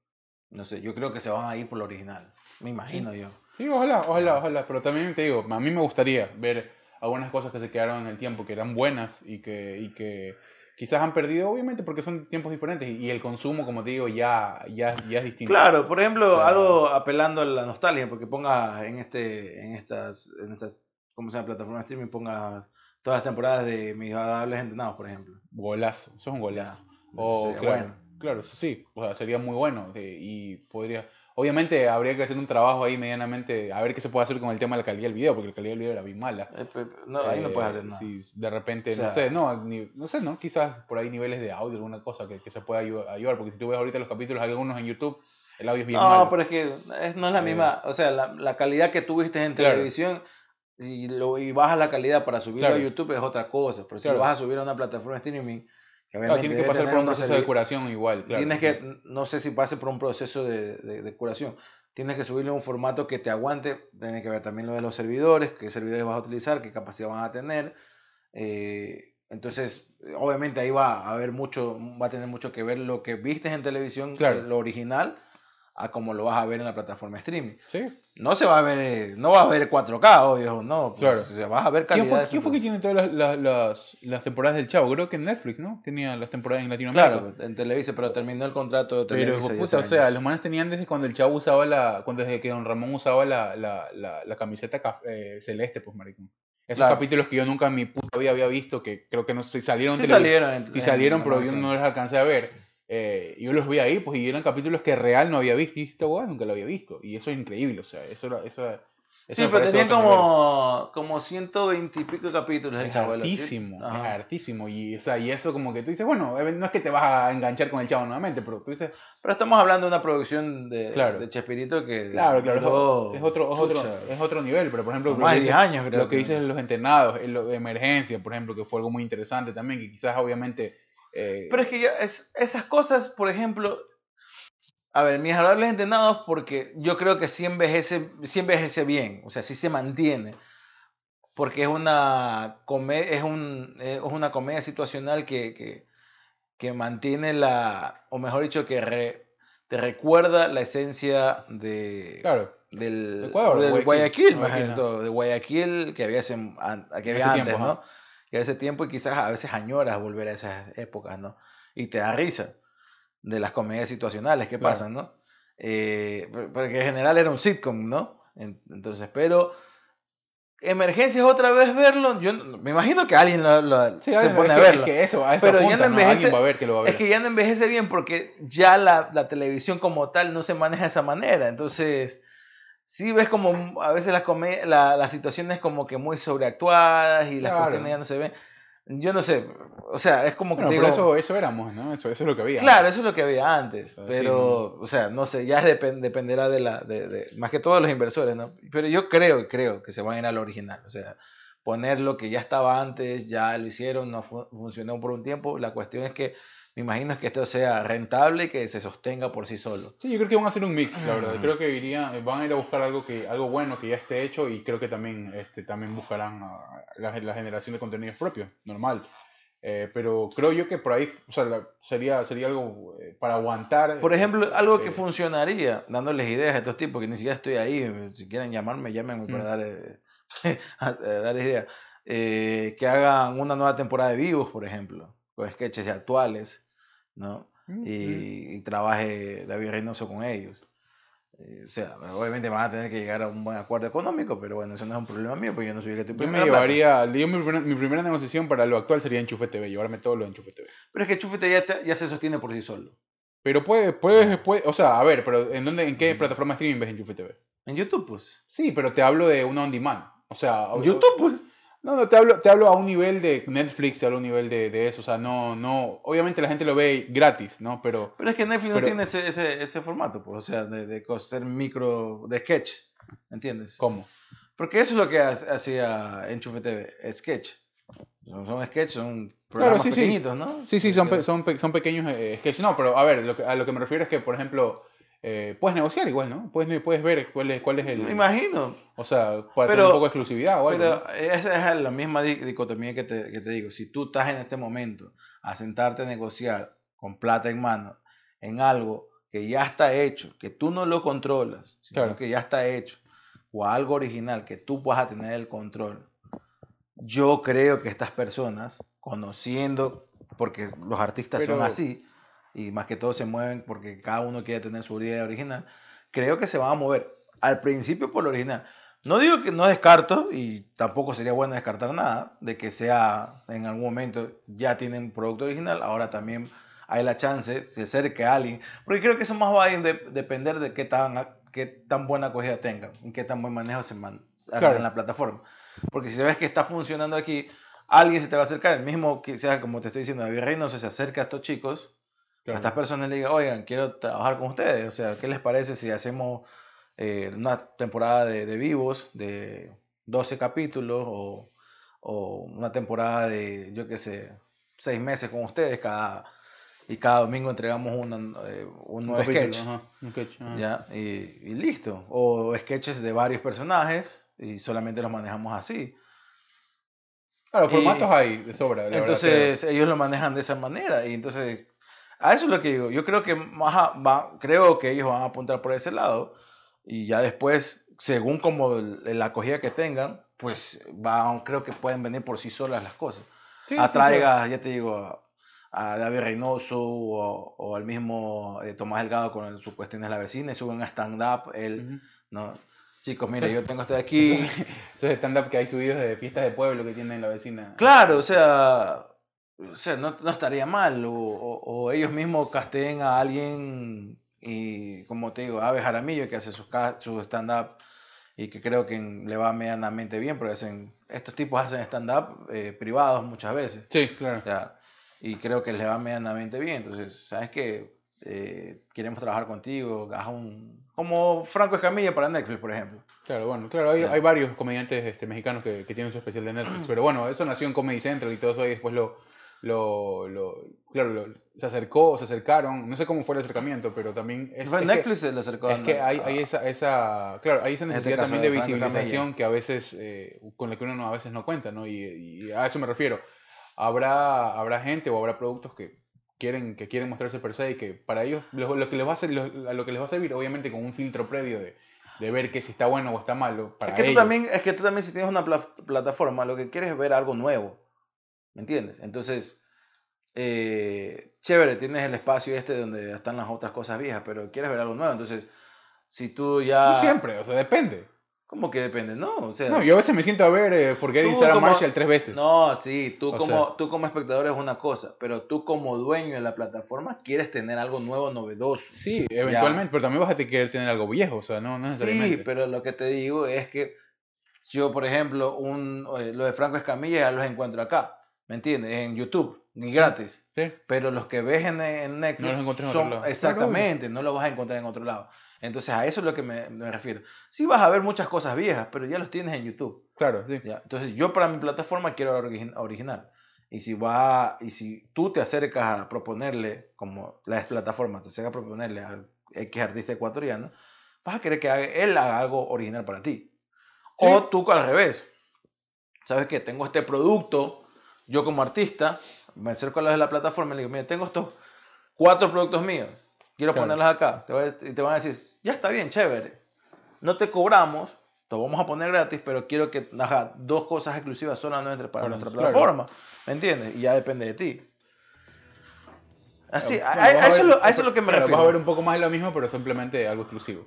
no sé, yo creo que se van a ir por lo original, me imagino yo. Sí, ojalá, ojalá, ojalá, pero también te digo, a mí me gustaría ver algunas cosas que se quedaron en el tiempo, que eran buenas y que, y que quizás han perdido, obviamente, porque son tiempos diferentes y, el consumo, como te digo, ya, ya, ya es distinto. Claro, por ejemplo, O sea- algo apelando a la nostalgia, porque ponga en este, en estas, en estas, ¿cómo se llama? Plataforma de streaming, ponga todas las temporadas de Mis Adorables Entrenados, por ejemplo. Golazo, eso es un golazo. Ya, O, claro, bueno. Claro, eso sí, o sea, sería muy bueno de- y podría... Obviamente habría que hacer un trabajo ahí medianamente, a ver qué se puede hacer con el tema de la calidad del video, porque la calidad del video era bien mala. Eh, No, ahí no Eh, puedes hacer nada. Si de repente, O sea- no sé, no, ni- no sé, ¿no? Quizás por ahí niveles de audio, alguna cosa que, que se pueda ayu- ayudar, porque si tú ves ahorita los capítulos, algunos en YouTube, el audio es bien No, malo. pero es que es- no es la Eh, misma, o sea, la, la calidad que tuviste en Claro. televisión y, lo, y bajas la calidad para subirlo Claro. a YouTube es otra cosa, pero si Claro. lo vas a subir a una plataforma de streaming Claro, tiene que pasar por un proceso de curación igual, claro. Tienes que, no sé si pase por un proceso de, de- de curación. Tienes que subirle un formato que te aguante. Tienes que ver también lo de los servidores, qué servidores vas a utilizar, qué capacidad van a tener. Eh, entonces, obviamente ahí va a haber mucho, va a tener mucho que ver lo que viste en televisión, Claro. lo original, a como lo vas a ver en la plataforma streaming. Sí. No se va a ver, eh, no va a ver 4K, obvio, no. Pues, Claro. o sea, vas a ver ¿Quién calidad. fue, quién fue que tiene todas las, las, las- las temporadas del Chavo? Creo que Netflix, ¿no? Tenía las temporadas en Latinoamérica. Claro, en Televisa, pero terminó el contrato de Pero, Televisa. ya puta, o sea, los manes tenían desde cuando el chavo usaba la. Cuando desde que Don Ramón usaba la, la, la, la camiseta caf- eh, celeste, pues, maricón. Esos Claro. capítulos que yo nunca en mi puta vida había visto, que creo que no sé, salieron. en Sí salieron. en- en salieron, la pero yo no los alcancé a ver. Eh, yo los vi ahí, pues, y eran capítulos que real no había visto. Y esta weá nunca lo había visto. Y eso es increíble, o sea, eso era. Eso, eso Sí, pero tenían como, como 120 y pico capítulos el Es chavo. hartísimo, es Ajá. hartísimo. Y, o sea, y eso como que tú dices, bueno, no es que te vas a enganchar con el chavo nuevamente, pero tú dices, Pero estamos hablando de una producción de, Claro. de Chespirito que. Claro, claro, es duró, es otro, es otro, es otro nivel, pero por ejemplo, lo más de 10 dices- años, creo. lo que dices de los entrenados, en lo de emergencia, por ejemplo, que fue algo muy interesante también, que quizás obviamente... eh, Pero es que ya es, esas cosas, por ejemplo. A ver, mis adorables entrenados, porque yo creo que sí envejece, sí envejece bien, o sea, sí se mantiene. Porque es una, come- es un, es una comedia situacional que, que, que mantiene la, o mejor dicho, que re- te recuerda la esencia de, claro, del, Ecuador, del Guayaquil, Guayaquil, Guayaquil, ¿no? todo, de Guayaquil que había, hace- que había antes, tiempo, ¿no? ajá. Que ese tiempo y quizás a veces añoras volver a esas épocas, ¿no? Y te da risa de las comedias situacionales que Claro. pasan, ¿no? Eh, porque en general era un sitcom, ¿no? En- Entonces, pero emergencias otra vez verlo, yo no- me imagino que alguien lo- lo- Sí, se pone a verlo. Que eso, a Pero ya apunta, no ¿no? envejece- Alguien va a ver que lo va a ver. Es que ya no envejece bien porque ya la, la televisión como tal no se maneja de esa manera. Entonces, sí ves como a veces las, la- las situaciones como que muy sobreactuadas y las Claro. cuestiones ya no se ven. Yo no sé, o sea, es como que Bueno, te pero digo, eso, eso éramos, ¿no? Eso, eso es lo que había. claro, eso es lo que había antes, Sí, pero, o sea, no sé, ya depen- dependerá de la, de, de- más que todo de los inversores, ¿no? Pero yo creo, creo que se van a ir al original, o sea, poner lo que ya estaba antes, ya lo hicieron, no fu- funcionó por un tiempo, la cuestión es que me imagino es que esto sea rentable y que se sostenga por sí solo. Sí, yo creo que van a hacer un mix, la verdad. Creo que iría, van a ir a buscar algo que algo bueno que ya esté hecho y creo que también este también buscarán a la, la generación de contenidos propios, normal. Eh, pero creo yo que por ahí o sea, la- sería, sería algo eh, para aguantar. Por ejemplo, algo que eh, funcionaría, dándoles ideas a estos tipos, que ni siquiera estoy ahí, si quieren llamarme, llámenme para Mm. dar, eh, dar ideas. Eh, que hagan una nueva temporada de Vivos, por ejemplo, con sketches actuales, ¿no? mm. Y, y trabaje David Reynoso con ellos. Eh, o sea, obviamente van a tener que llegar a un buen acuerdo económico, pero bueno, eso no es un problema mío, porque yo no soy el que estoy Yo me llevaría, yo mi, primera, mi primera negociación para lo actual sería Enchufe TV, llevarme todo lo de Enchufe TV. Pero es que ya, te- ya se sostiene por sí solo. Pero puede, puedes, puede, o sea, a ver, pero ¿en dónde, en qué plataforma streaming ves Enchufe TV? En YouTube, pues. Sí, pero te hablo de una on demand. O sea, YouTube, pues. No, no, te hablo, te hablo a un nivel de Netflix, te hablo a un nivel de, de eso. O sea, no, no. Obviamente la gente lo ve gratis, ¿no? Pero. Pero es que Netflix Pero- no tiene ese, ese, ese formato, pues, o sea, de, de hacer micro, de sketch, ¿entiendes? ¿Cómo? Porque eso es lo que ha- hacía Enchufe TV, sketch. Son, son sketch, son Claro, programas sí. pequeñitos, ¿no? Sí, sí, son, pe- son, pe- son pequeños eh, sketches. No, pero a ver, lo que, a lo que me refiero es que, por ejemplo, eh, puedes negociar igual, ¿no? Puedes, puedes ver cuál es, cuál es el. Me imagino, O sea, para tener Pero- un poco de exclusividad o algo. pero ¿no? esa es la misma di- dicotomía que te, que te digo. Si tú estás en este momento a sentarte a negociar con plata en mano en algo que ya está hecho, que tú no lo controlas, sino Claro. que ya está hecho, o algo original que tú vas a tener el control, yo creo que estas personas, conociendo, porque los artistas Pero- son así, y más que todo se mueven porque cada uno quiere tener su idea original, creo que se van a mover al principio por lo original. No digo que no descarto, y tampoco sería bueno descartar nada, de que sea en algún momento ya tienen producto original, ahora también hay la chance, se acerque a alguien, porque creo que eso más va a de- depender de qué tan, qué tan buena acogida tengan, y qué tan buen manejo se man, en la plataforma. Porque si ves que está funcionando aquí, alguien se te va a acercar, el mismo que sea, como te estoy diciendo, David Reynoso se acerca a estos chicos, Claro. a estas personas le diga, oigan, quiero trabajar con ustedes. O sea, ¿qué les parece si hacemos eh, una temporada de, de vivos de 12 capítulos o, o una temporada de, yo qué sé, seis meses con ustedes cada y cada domingo entregamos una, eh, un nuevo capítulo, sketch. ajá, un sketch, ajá. ¿ya? Y, y listo. O sketches de varios personajes y solamente los manejamos así. Claro, Y- formatos hay de sobra. la Entonces ellos lo manejan de esa manera y entonces a eso es lo que digo. Yo creo que va- creo que ellos van a apuntar por ese lado y ya después, según como la acogida que tengan, pues van, creo que pueden venir por sí solas las cosas. sí, sí, Atraiga, ya te digo, a, a David Reynoso o, o al mismo eh, Tomás Delgado con el, su cuestión la vecina y suben a stand-up. sí. Él, Ujú. ¿no? Chicos, mire, Sí. yo tengo este de aquí. Esos stand-up que hay subidos de fiestas de pueblo que tienen la vecina. Claro, o sea, o sea no, no estaría mal. O, o- o ellos mismos casteen a alguien y, como te digo, Ave Jaramillo que hace sus su stand-up y que creo que le va medianamente bien, porque hacen, estos tipos hacen stand-up eh, privados muchas veces. Sí, claro. O sea, y creo que le va medianamente bien. Entonces, ¿sabes qué? Eh, queremos trabajar contigo. Haz un. Como Franco Escamilla para Netflix, por ejemplo. Claro, bueno, claro, hay, hay varios comediantes este, mexicanos que, que tienen su especial de. Netflix, pero bueno, eso nació en Comedy Central y todo eso y después lo, lo, lo- claro, lo- se acercó, se acercaron, no sé cómo fue el acercamiento, pero también es, es que- Netflix se le acercó es que a- hay, hay esa, esa, claro, hay esa este necesidad también de de visibilización que a veces, eh, con la que uno no- a veces no cuenta, ¿no? Y, y a eso me refiero. Habrá, habrá gente o habrá productos que quieren, que quieren mostrarse per se y que para ellos lo, lo que les va a ser, lo, a lo que les va a servir, obviamente con un filtro previo de, de ver que si está bueno o está malo para Es que, tú ellos. también, es que tú también si tienes una pla- plataforma, lo que quieres es ver algo nuevo. ¿Me entiendes? Entonces, eh, chévere, tienes el espacio este donde están las otras cosas viejas, pero quieres ver algo nuevo. Entonces, si tú ya... No siempre, o sea, depende. ¿Cómo que depende? No, o sea... No, yo a veces me siento a ver eh, Forget Tú y Sarah como- Marshall tres veces. No, sí, tú O como, sea- tú como espectador es una cosa, pero tú como dueño de la plataforma quieres tener algo nuevo, novedoso. Sí, eventualmente, pero también vas a querer tener algo viejo, o sea, no, no Sí, necesariamente. pero lo que te digo es que yo, por ejemplo, un, eh, lo de Franco Escamilla ya los encuentro acá, ¿me entiendes? En YouTube, y gratis. Sí. Pero los que ves en, en Netflix No los encuentras en son- otro lado. exactamente, no los vas a encontrar en otro lado. Entonces a eso es lo que me, me refiero. Sí vas a ver muchas cosas viejas, pero ya los tienes en YouTube. Claro, sí. ¿ya? Entonces yo para mi plataforma quiero la origi- original. Y si va, y si tú te acercas a proponerle, como la plataforma te acerca a proponerle al X artista ecuatoriano, vas a querer que haga- él haga algo original para ti. Sí. O tú al revés. ¿Sabes qué? Tengo este producto, yo como artista, me acerco a los de la plataforma y le digo, mira, tengo estos cuatro productos míos, quiero Claro. ponerlos acá. Te y te van a decir, ya está bien, chévere. No te cobramos, te vamos a poner gratis, pero quiero que haga dos cosas exclusivas solamente para Para nuestra plataforma. ¿Me entiendes? Y ya depende de ti. Así, Bueno, a, eso, es ver- lo, a eso es lo que me claro, refiero. Vas a ver un poco más de lo mismo, pero simplemente algo exclusivo.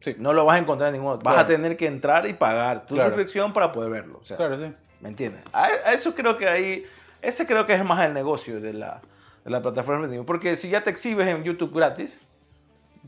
Sí. No lo vas a encontrar en ningún otro. Vas Claro. a tener que entrar y pagar tu suscripción para poder verlo. O sea, Claro, sí. ¿Me entiendes? A, a eso creo que ahí, ese creo que es más el negocio de la, de la plataforma. de. Porque si ya te exhibes en YouTube gratis,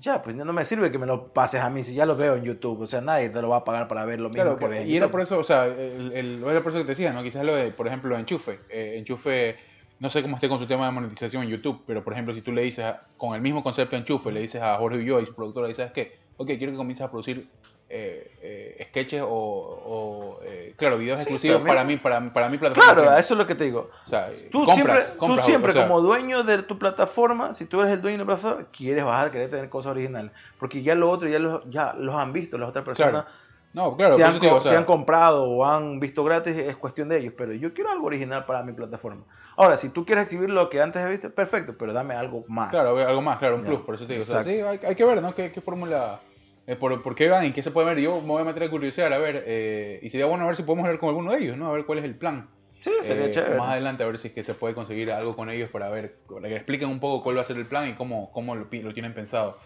ya, pues ya no me sirve que me lo pases a mí si ya lo veo en YouTube. O sea, nadie te lo va a pagar para ver lo mismo Claro, que ves y era por eso, o sea, el, el- era por eso que te decía, ¿no? Quizás lo de, por ejemplo, Enchufe. Eh, Enchufe, no sé cómo esté con su tema de monetización en YouTube, pero por ejemplo, si tú le dices, a- con el mismo concepto de Enchufe, le dices a Jorge Joyce, productora, y sabes qué, ok, quiero que comiences a producir eh, eh, sketches o, o, eh, claro, videos Sí, exclusivos también. para mí, para, para mi plataforma. Claro, eso es lo que te digo. O sea, Tú compras, siempre, compras, tú siempre o sea, como dueño de tu plataforma, si tú eres el dueño de la plataforma, quieres bajar, querer tener cosas originales. Porque ya lo otro ya los, ya los han visto las otras personas. Claro. No, claro, si, han, digo, o sea, si han comprado o han visto gratis, es cuestión de ellos. Pero yo quiero algo original para mi plataforma. Ahora, si tú quieres exhibir lo que antes he visto, perfecto, pero dame algo más. Claro, algo más, claro, un Ya, plus, por eso te digo. O sea, sí, hay, hay que ver, ¿no? ¿Qué, qué fórmula, por, por qué van y qué se puede ver? Yo me voy a meter a curiosidad, a ver, eh, y sería bueno a ver si podemos hablar con alguno de ellos, ¿no? A ver cuál es el plan. Sí, sería Eh, chévere. Más adelante a ver si es que se puede conseguir algo con ellos para ver, para que expliquen un poco cuál va a ser el plan y cómo, cómo lo, tienen pensado.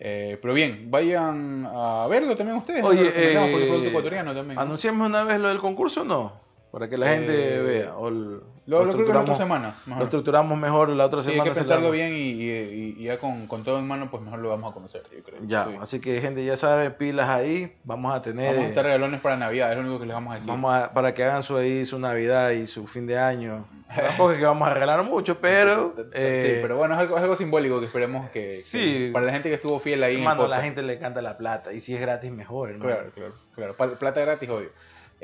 Eh, pero bien, vayan a verlo también ustedes. ¿no? Oye, Lo por el eh, producto ecuatoriano también. ¿no? ¿Anunciamos una vez lo del concurso o no? Para que la gente Eh, vea. O el- Lo, lo creo que la otra semana. lo mejor. estructuramos mejor la otra Sí, hay semana. que se pensarlo la- bien y, y- y- ya con, con todo en mano, pues mejor lo vamos a conocer, yo creo. Ya, Sí. así que gente ya sabe, pilas ahí. Vamos a tener. Vamos a eh, estar regalones para Navidad, es lo único que les vamos a decir. Vamos a- para que hagan su ahí su Navidad y su fin de año. Tampoco es que vamos a regalar mucho, pero. eh, sí, pero bueno, es algo, es algo simbólico que esperemos que, que Sí. para la gente que estuvo fiel ahí. hermano, a la gente le canta la plata. Y si es gratis, mejor, hermano. Claro, claro, claro. Plata gratis, obvio.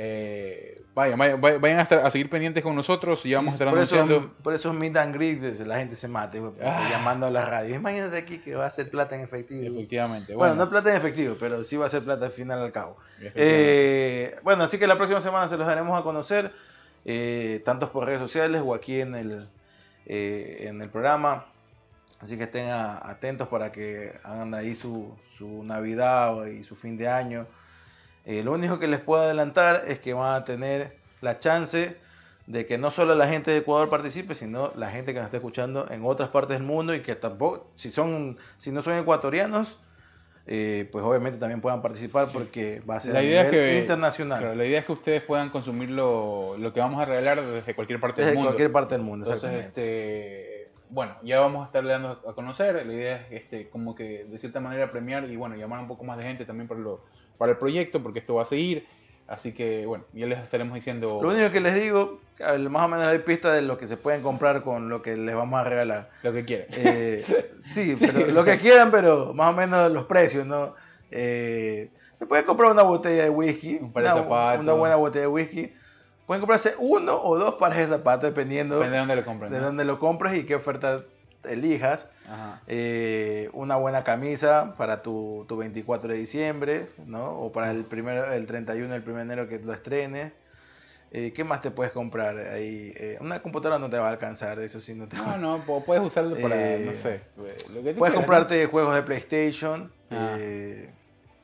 Eh, vayan, vayan, vayan a, estar- a seguir pendientes con nosotros y vamos a estar por, eso, anunciando. por esos meet and greet, la gente se mate, güey, Ah. llamando a la radio. Imagínate aquí que va a ser plata en efectivo. Efectivamente. Bueno, Bueno, no plata en efectivo, pero sí va a ser plata al final al cabo. Eh, bueno, así que la próxima semana se los daremos a conocer, eh, tanto por redes sociales o aquí en el, eh, en el programa. Así que estén a- atentos para que hagan ahí su, su Navidad o- y su fin de año. Eh, lo único que les puedo adelantar es que van a tener la chance de que no solo la gente de Ecuador participe, sino la gente que nos está escuchando en otras partes del mundo y que tampoco, si son, si no son ecuatorianos, eh, pues obviamente también puedan participar porque va a ser La a idea es nivel que- internacional, Claro, la idea es que ustedes puedan consumir lo, lo que vamos a regalar desde cualquier parte desde del mundo. cualquier parte del mundo. Entonces, este, bueno, ya vamos a estar dando a conocer. La idea es este, como que de cierta manera premiar y bueno, llamar un poco más de gente también para, lo, para el proyecto, porque esto va a seguir. Así que bueno, ya les estaremos diciendo Lo único que les digo, más o menos hay pista de lo que se pueden comprar con lo que les vamos a regalar. lo que quieran. Eh, sí, Sí, pero lo sea. que quieran, pero más o menos los precios, ¿no? Eh, se puede comprar una botella de whisky, Un par de una, zapatos. una buena botella de whisky. Pueden comprarse uno o dos pares de zapatos, dependiendo Depende de dónde lo compren. de ¿no? dónde lo compres y qué oferta elijas. Eh, una buena camisa para tu, tu 24 de diciembre, ¿no? O para el primero, el 31 del 1 de enero que lo estrenes. Eh, ¿Qué más te puedes comprar ahí? Eh, una computadora no te va a alcanzar, eso sí, no te va No, no, pu- puedes usarlo para, Eh, no sé, lo que Puedes ¿no? comprarte juegos de PlayStation. Ah.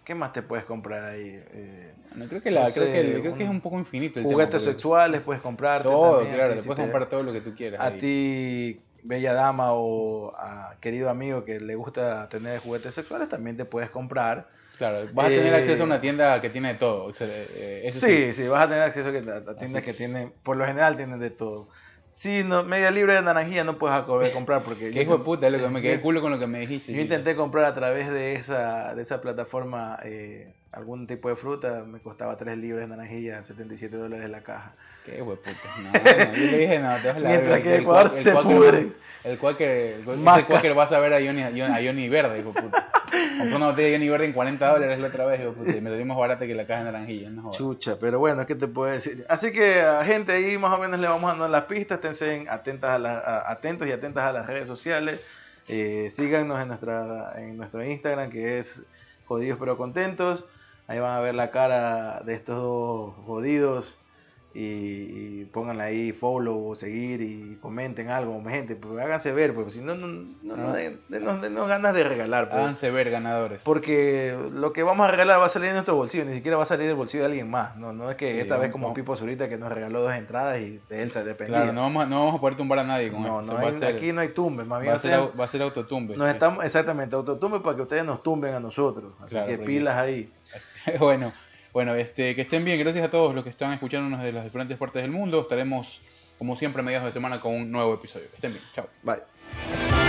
¿Qué más te puedes comprar ahí? Bueno, creo que, la, no creo, sé, que, creo que es un- poco infinito el juguetes tema, sexuales puedes comprarte. Todo, también, claro, te si puedes te- comprar todo lo que tú quieras. A ti, bella dama o a querido amigo que le gusta tener juguetes sexuales, también te puedes comprar. Claro, vas a tener Eh, acceso a una tienda que tiene de todo. sea, eh, eso Sí, sí, vas a tener acceso a tiendas que tienen, por lo general tienen de todo. Sí, no, media libre de naranjilla no puedes comprar porque Qué hijo de puta, lo que me quedé culo con lo que me dijiste. Yo intenté comprar a través de esa, de esa plataforma eh, algún tipo de fruta, me costaba 3 libras de naranjilla, 77 dólares la caja. Qué hijo de puta. No, no, yo le dije, no, te vas a la Mientras que el Ecuador cuac- el se pudre. El cuáquer, el cuáquer- vas a ver a Johnny, a Johnny, Verde, hijo puta. Compré una botella de Johnny Verde en 40 dólares la otra vez, hijo puta, y me salió más barata que la caja de naranjilla, no. Chucha, pero bueno, ¿qué te puedo decir? Así que a gente ahí más o menos le vamos dando las pistas, estén atentas a la- a- atentos y atentas a las redes sociales. Eh, síganos en, nuestra, en nuestro Instagram que es Jodidos pero Contentos. Ahí van a ver la cara de estos dos jodidos y, y pónganle ahí follow o seguir y comenten algo, gente, pues háganse ver, pues si no, no, no, no den- denos, denos ganas de regalar. pues. Háganse ver ganadores. Porque lo que vamos a regalar va a salir de nuestro bolsillo, ni siquiera va a salir del bolsillo de alguien más. No, no es que Sí, esta vez como. Pipo Zurita que nos regaló dos entradas y de él se dependía. Claro, no vamos, no vamos a poder tumbar a nadie con no, esto. no hay- ser, aquí no hay tumbes, más bien va, a ser, va a ser autotumbe. nos estamos exactamente autotumbe para que ustedes nos tumben a nosotros. Así Claro, que porque- pilas ahí. bueno, bueno, este, que estén bien. Gracias a todos los que están escuchándonos de las diferentes partes del mundo. Estaremos, como siempre, a mediados de semana con un nuevo episodio. Que estén bien. Chao. Bye.